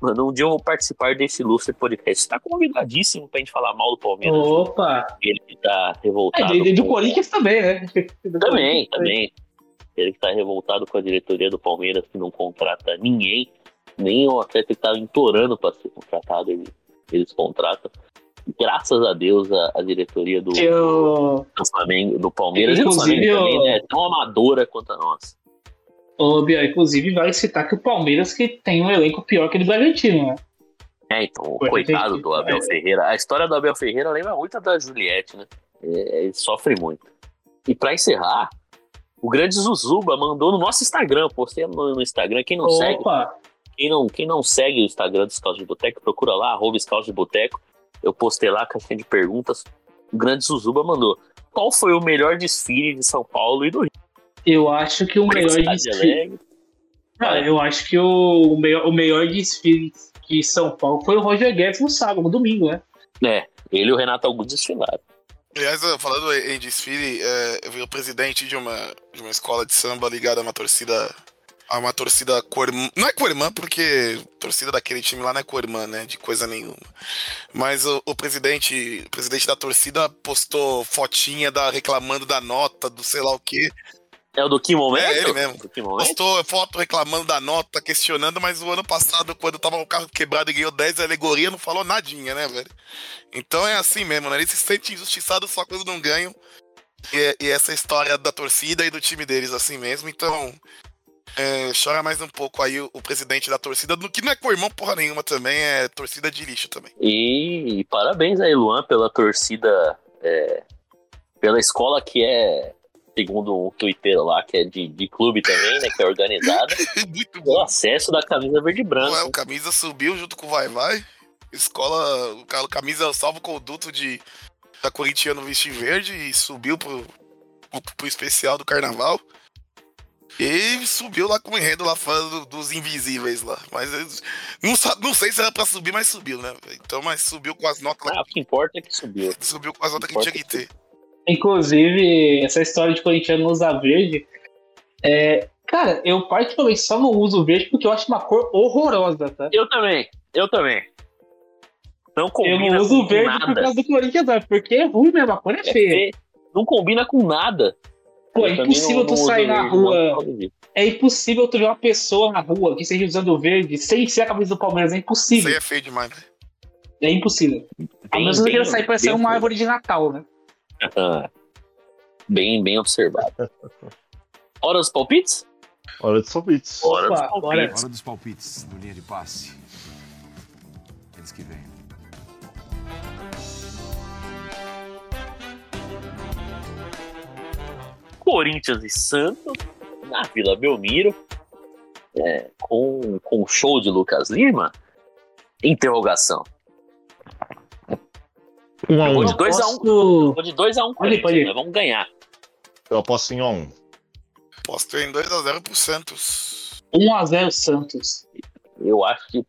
Mano, um dia eu vou participar desse ilustre podcast. Tá convidadíssimo pra gente falar mal do Palmeiras. Opa! Ele que tá É, revoltado. e do com- Corinthians também, né? Também, também. Ele que tá revoltado com a diretoria do Palmeiras que não contrata ninguém, nem o atleta que tava implorando para ser contratado, ele- eles contratam. Graças a Deus a, a diretoria do, Eu, do Flamengo, do Palmeiras e do Inclusive, Flamengo também, né, é tão amadora quanto a nossa. ô, inclusive, vale citar que o Palmeiras que tem um elenco pior que o do Bragantino, né? É, então, o coitado do Abel é. Ferreira. A história do Abel Ferreira lembra muito a da Juliette, né? É, ele sofre muito. E pra encerrar, o grande Zuzuba mandou no nosso Instagram, postei no, no Instagram, quem não segue, Opa! Quem não, quem não segue o Instagram do Scout de Boteco, procura lá, arroba Scout de Boteco. Eu postei lá a caixinha de perguntas. O grande Suzuba mandou. Qual foi o melhor desfile de São Paulo e do Rio? Eu acho que o melhor desfile. Ah, eu acho que o, o melhor, o melhor desfile de São Paulo foi o Roger Guedes no sábado, no domingo, né? É, ele e o Renato Augusto desfilaram. Aliás, falando em desfile, eh, eu vi o presidente de uma, de uma escola de samba ligada a uma torcida. A uma torcida co-irmã. Não é co-irmã, porque torcida daquele time lá não é co-irmã, né? De coisa nenhuma. Mas o, o presidente o presidente da torcida postou fotinha da, reclamando da nota, do sei lá o quê. É o do que momento? É, ele mesmo. Postou foto reclamando da nota, questionando, mas o ano passado, quando tava o carro quebrado e ganhou 10 alegoria, não falou nadinha, né, velho? Então é assim mesmo, né? Eles se sentem injustiçados só quando não ganham. E, e essa história da torcida e do time deles, assim mesmo. Então, é, chora mais um pouco aí o, o presidente da torcida, no que não é com irmão porra nenhuma também, é torcida de lixo também. E, parabéns aí, Luan, pela torcida, é, pela escola que é, segundo um Twitter lá, que é de, de clube também, né? Que é organizada, Muito bom. acesso da camisa verde e branca. Ué, o camisa subiu junto com o Vai Vai. Escola, o ca- camisa o salvo conduto de da Corintiano Veste Verde e subiu pro, pro, pro especial do carnaval. E subiu lá com o enredo lá falando dos invisíveis lá. Mas não, não sei se era pra subir, mas subiu, né? Então, mas subiu com as notas lá. Ah, o que importa é que subiu. Subiu com as notas que tinha que ter. Inclusive, essa história de corintiano não usar verde. É, cara, eu particularmente só não uso verde porque eu acho uma cor horrorosa, tá? Eu também, eu também. Não Eu combina não uso com verde por nada. causa do Corinthians, porque é ruim mesmo, a cor é É feia. Não combina com nada. Pô, é impossível não- tu não sair na rua. É impossível tu ver uma pessoa na rua que esteja usando verde sem ser a camisa do Palmeiras. É Isso impossível. aí é feio demais, né? É impossível. A menos que queira sair parecendo uma árvore de Natal, né? Bem, bem observado. Hora dos palpites? Hora de palpites. Hora dos palpites. Hora dos palpites no linha de passe. aqueles que vêm. Corinthians e Santos na Vila Belmiro, é, com, com o show de Lucas Lima. Interrogação. Um a Eu um. vou de 2x1. Posso- Vou de 2x1 um, Pode ir, pode ir. Nós vamos ganhar. Eu aposto em 1 a 1. Posto em 2x0 pro Santos. 1x0 Santos. Eu acho que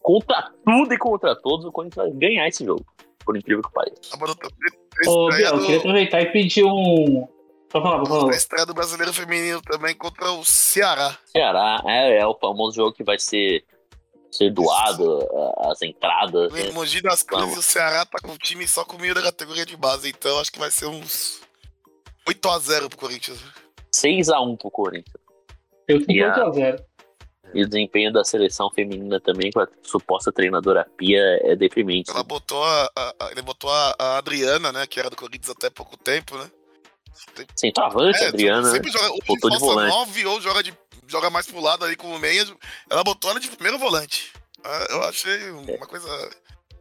contra tudo e contra todos o Corinthians vai ganhar esse jogo. Por incrível que pareça. Tá Ô, Biel, eu queria aproveitar e pedir um. Pode falar, pode falar. estreia do brasileiro feminino também contra o Ceará. Ceará é, é o famoso jogo que vai ser, ser doado, as entradas. No? Mogi das Cruzes, Vamos. o Ceará tá com o time só com o meio da categoria de base, então acho que vai ser uns 8x0 pro Corinthians. 6x1 pro Corinthians. Eu fico Yeah. 8x0. E o desempenho da seleção feminina também, com a suposta treinadora Pia, é deprimente. Ela botou a, a- a- ele botou a, a Adriana, né, que era do Corinthians até pouco tempo, né? Centroavante, É, Adriana, né? sempre joga ou Botou de volante. 9 ou joga, de, joga mais pro lado ali como meia. Ela botou ela de primeiro volante. Ah, Eu achei uma coisa.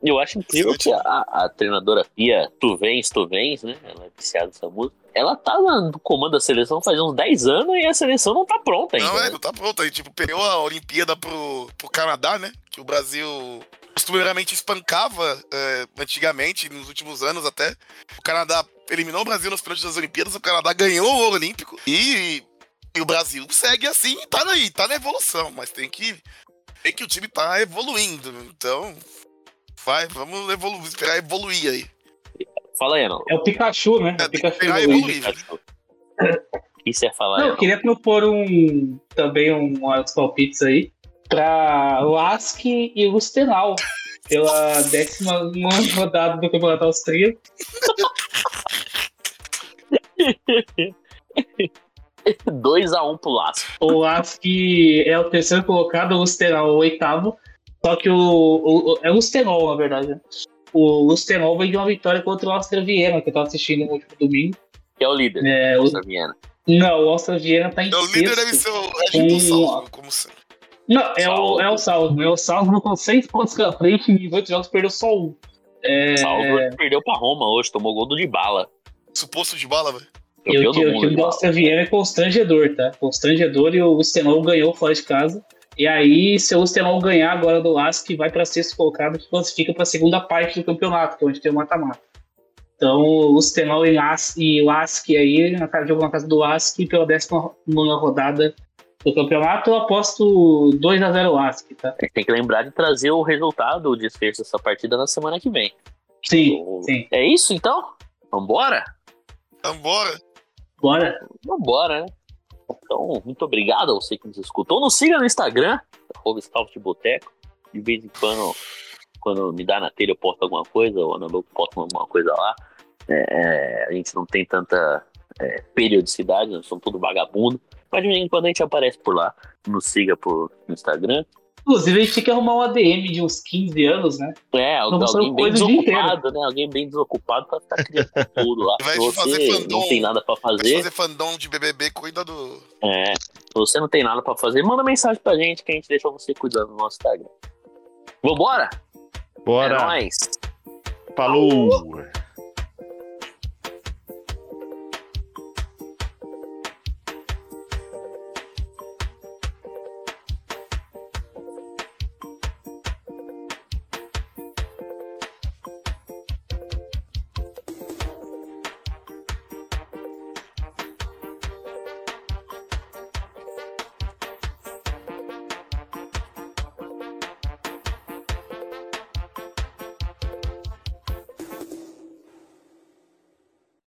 Eu acho incrível que a, a treinadora Pia, tu vens, tu vens, né? Ela é viciada nessa música. Ela tá no comando da seleção faz uns 10 anos e a seleção não tá pronta ainda. Não, é, né? não tá pronto. Aí, tipo, perdeu a Olimpíada pro, pro Canadá, né? Que o Brasil costumeiramente espancava é, antigamente, nos últimos anos até. O Canadá eliminou o Brasil nos pênaltis das Olimpíadas, o Canadá ganhou o ouro olímpico e, e o Brasil segue assim, tá aí, tá na evolução, mas tem que ver que o time tá evoluindo. Então, vai, vamos evolu esperar evoluir aí. Fala aí, não. É o Pikachu, né? É É, o que Pikachu evoluído. O você ia falar? Não, eu queria propor um também um uns palpites aí pra Lask e Lustenau pela décima nona rodada do Campeonato Austríaco. 2x1 pro Laço. O Lask é o terceiro colocado, o Lustenau é o oitavo. Só que o, o- o- é o Lustenau, na verdade. O Lustenau vem de uma vitória contra o Austria Viena, que eu tava assistindo no último domingo. Que é o líder. É, o- Nossa, Viena. não, o Austria Viena tá em Então, o líder deve sexto. ser o Um- Salvo, como sempre. Não, é o, Salvo. é o Salvo. É o Salvo com seis pontos na frente em 18 jogos, perdeu só um. É, Salvo perdeu pra Roma hoje, tomou gol do Dybala. Suposto de bala, velho. e Campeão o, time- o mundo, time do. Austria Viena é constrangedor, tá? Constrangedor e o Lustenau ganhou fora de casa. E aí, se o Lustenau ganhar agora do Lask, vai para sexto colocado, que classifica para a segunda parte do campeonato, que é onde tem o mata-mata. Então, o Lustenau e Lask, e Lask aí, na casa, jogo na casa do Lask, pela décima nona rodada do campeonato, eu aposto 2x0 Lask, tá? A gente tem que lembrar de trazer o resultado, o desfecho dessa partida na semana que vem. Sim, sim. É isso então? Vambora? Vambora. Bora. Vambora, né? Então, muito obrigado a você que nos escutou. Nos siga no Instagram, de Boteco. De vez em quando, quando me dá na telha, eu posto alguma coisa, ou na louco posto alguma coisa lá. É, é, a gente não tem tanta é, periodicidade, nós somos tudo vagabundo. Mas de vez em quando a gente aparece por lá. Nos siga por, no Instagram. Inclusive, a gente tinha que arrumar um ADM de uns 15 anos, né? É, Vamos alguém bem desocupado, né? Alguém bem desocupado pra ficar criando tudo lá. Vai você fazer fandom. não tem nada pra Vai fazer, fazer fandom de BBB, cuida do. É, se você não tem nada pra fazer, manda mensagem pra gente que a gente deixa você cuidando do nosso Instagram. Vambora? É Bora. nóis! Falou.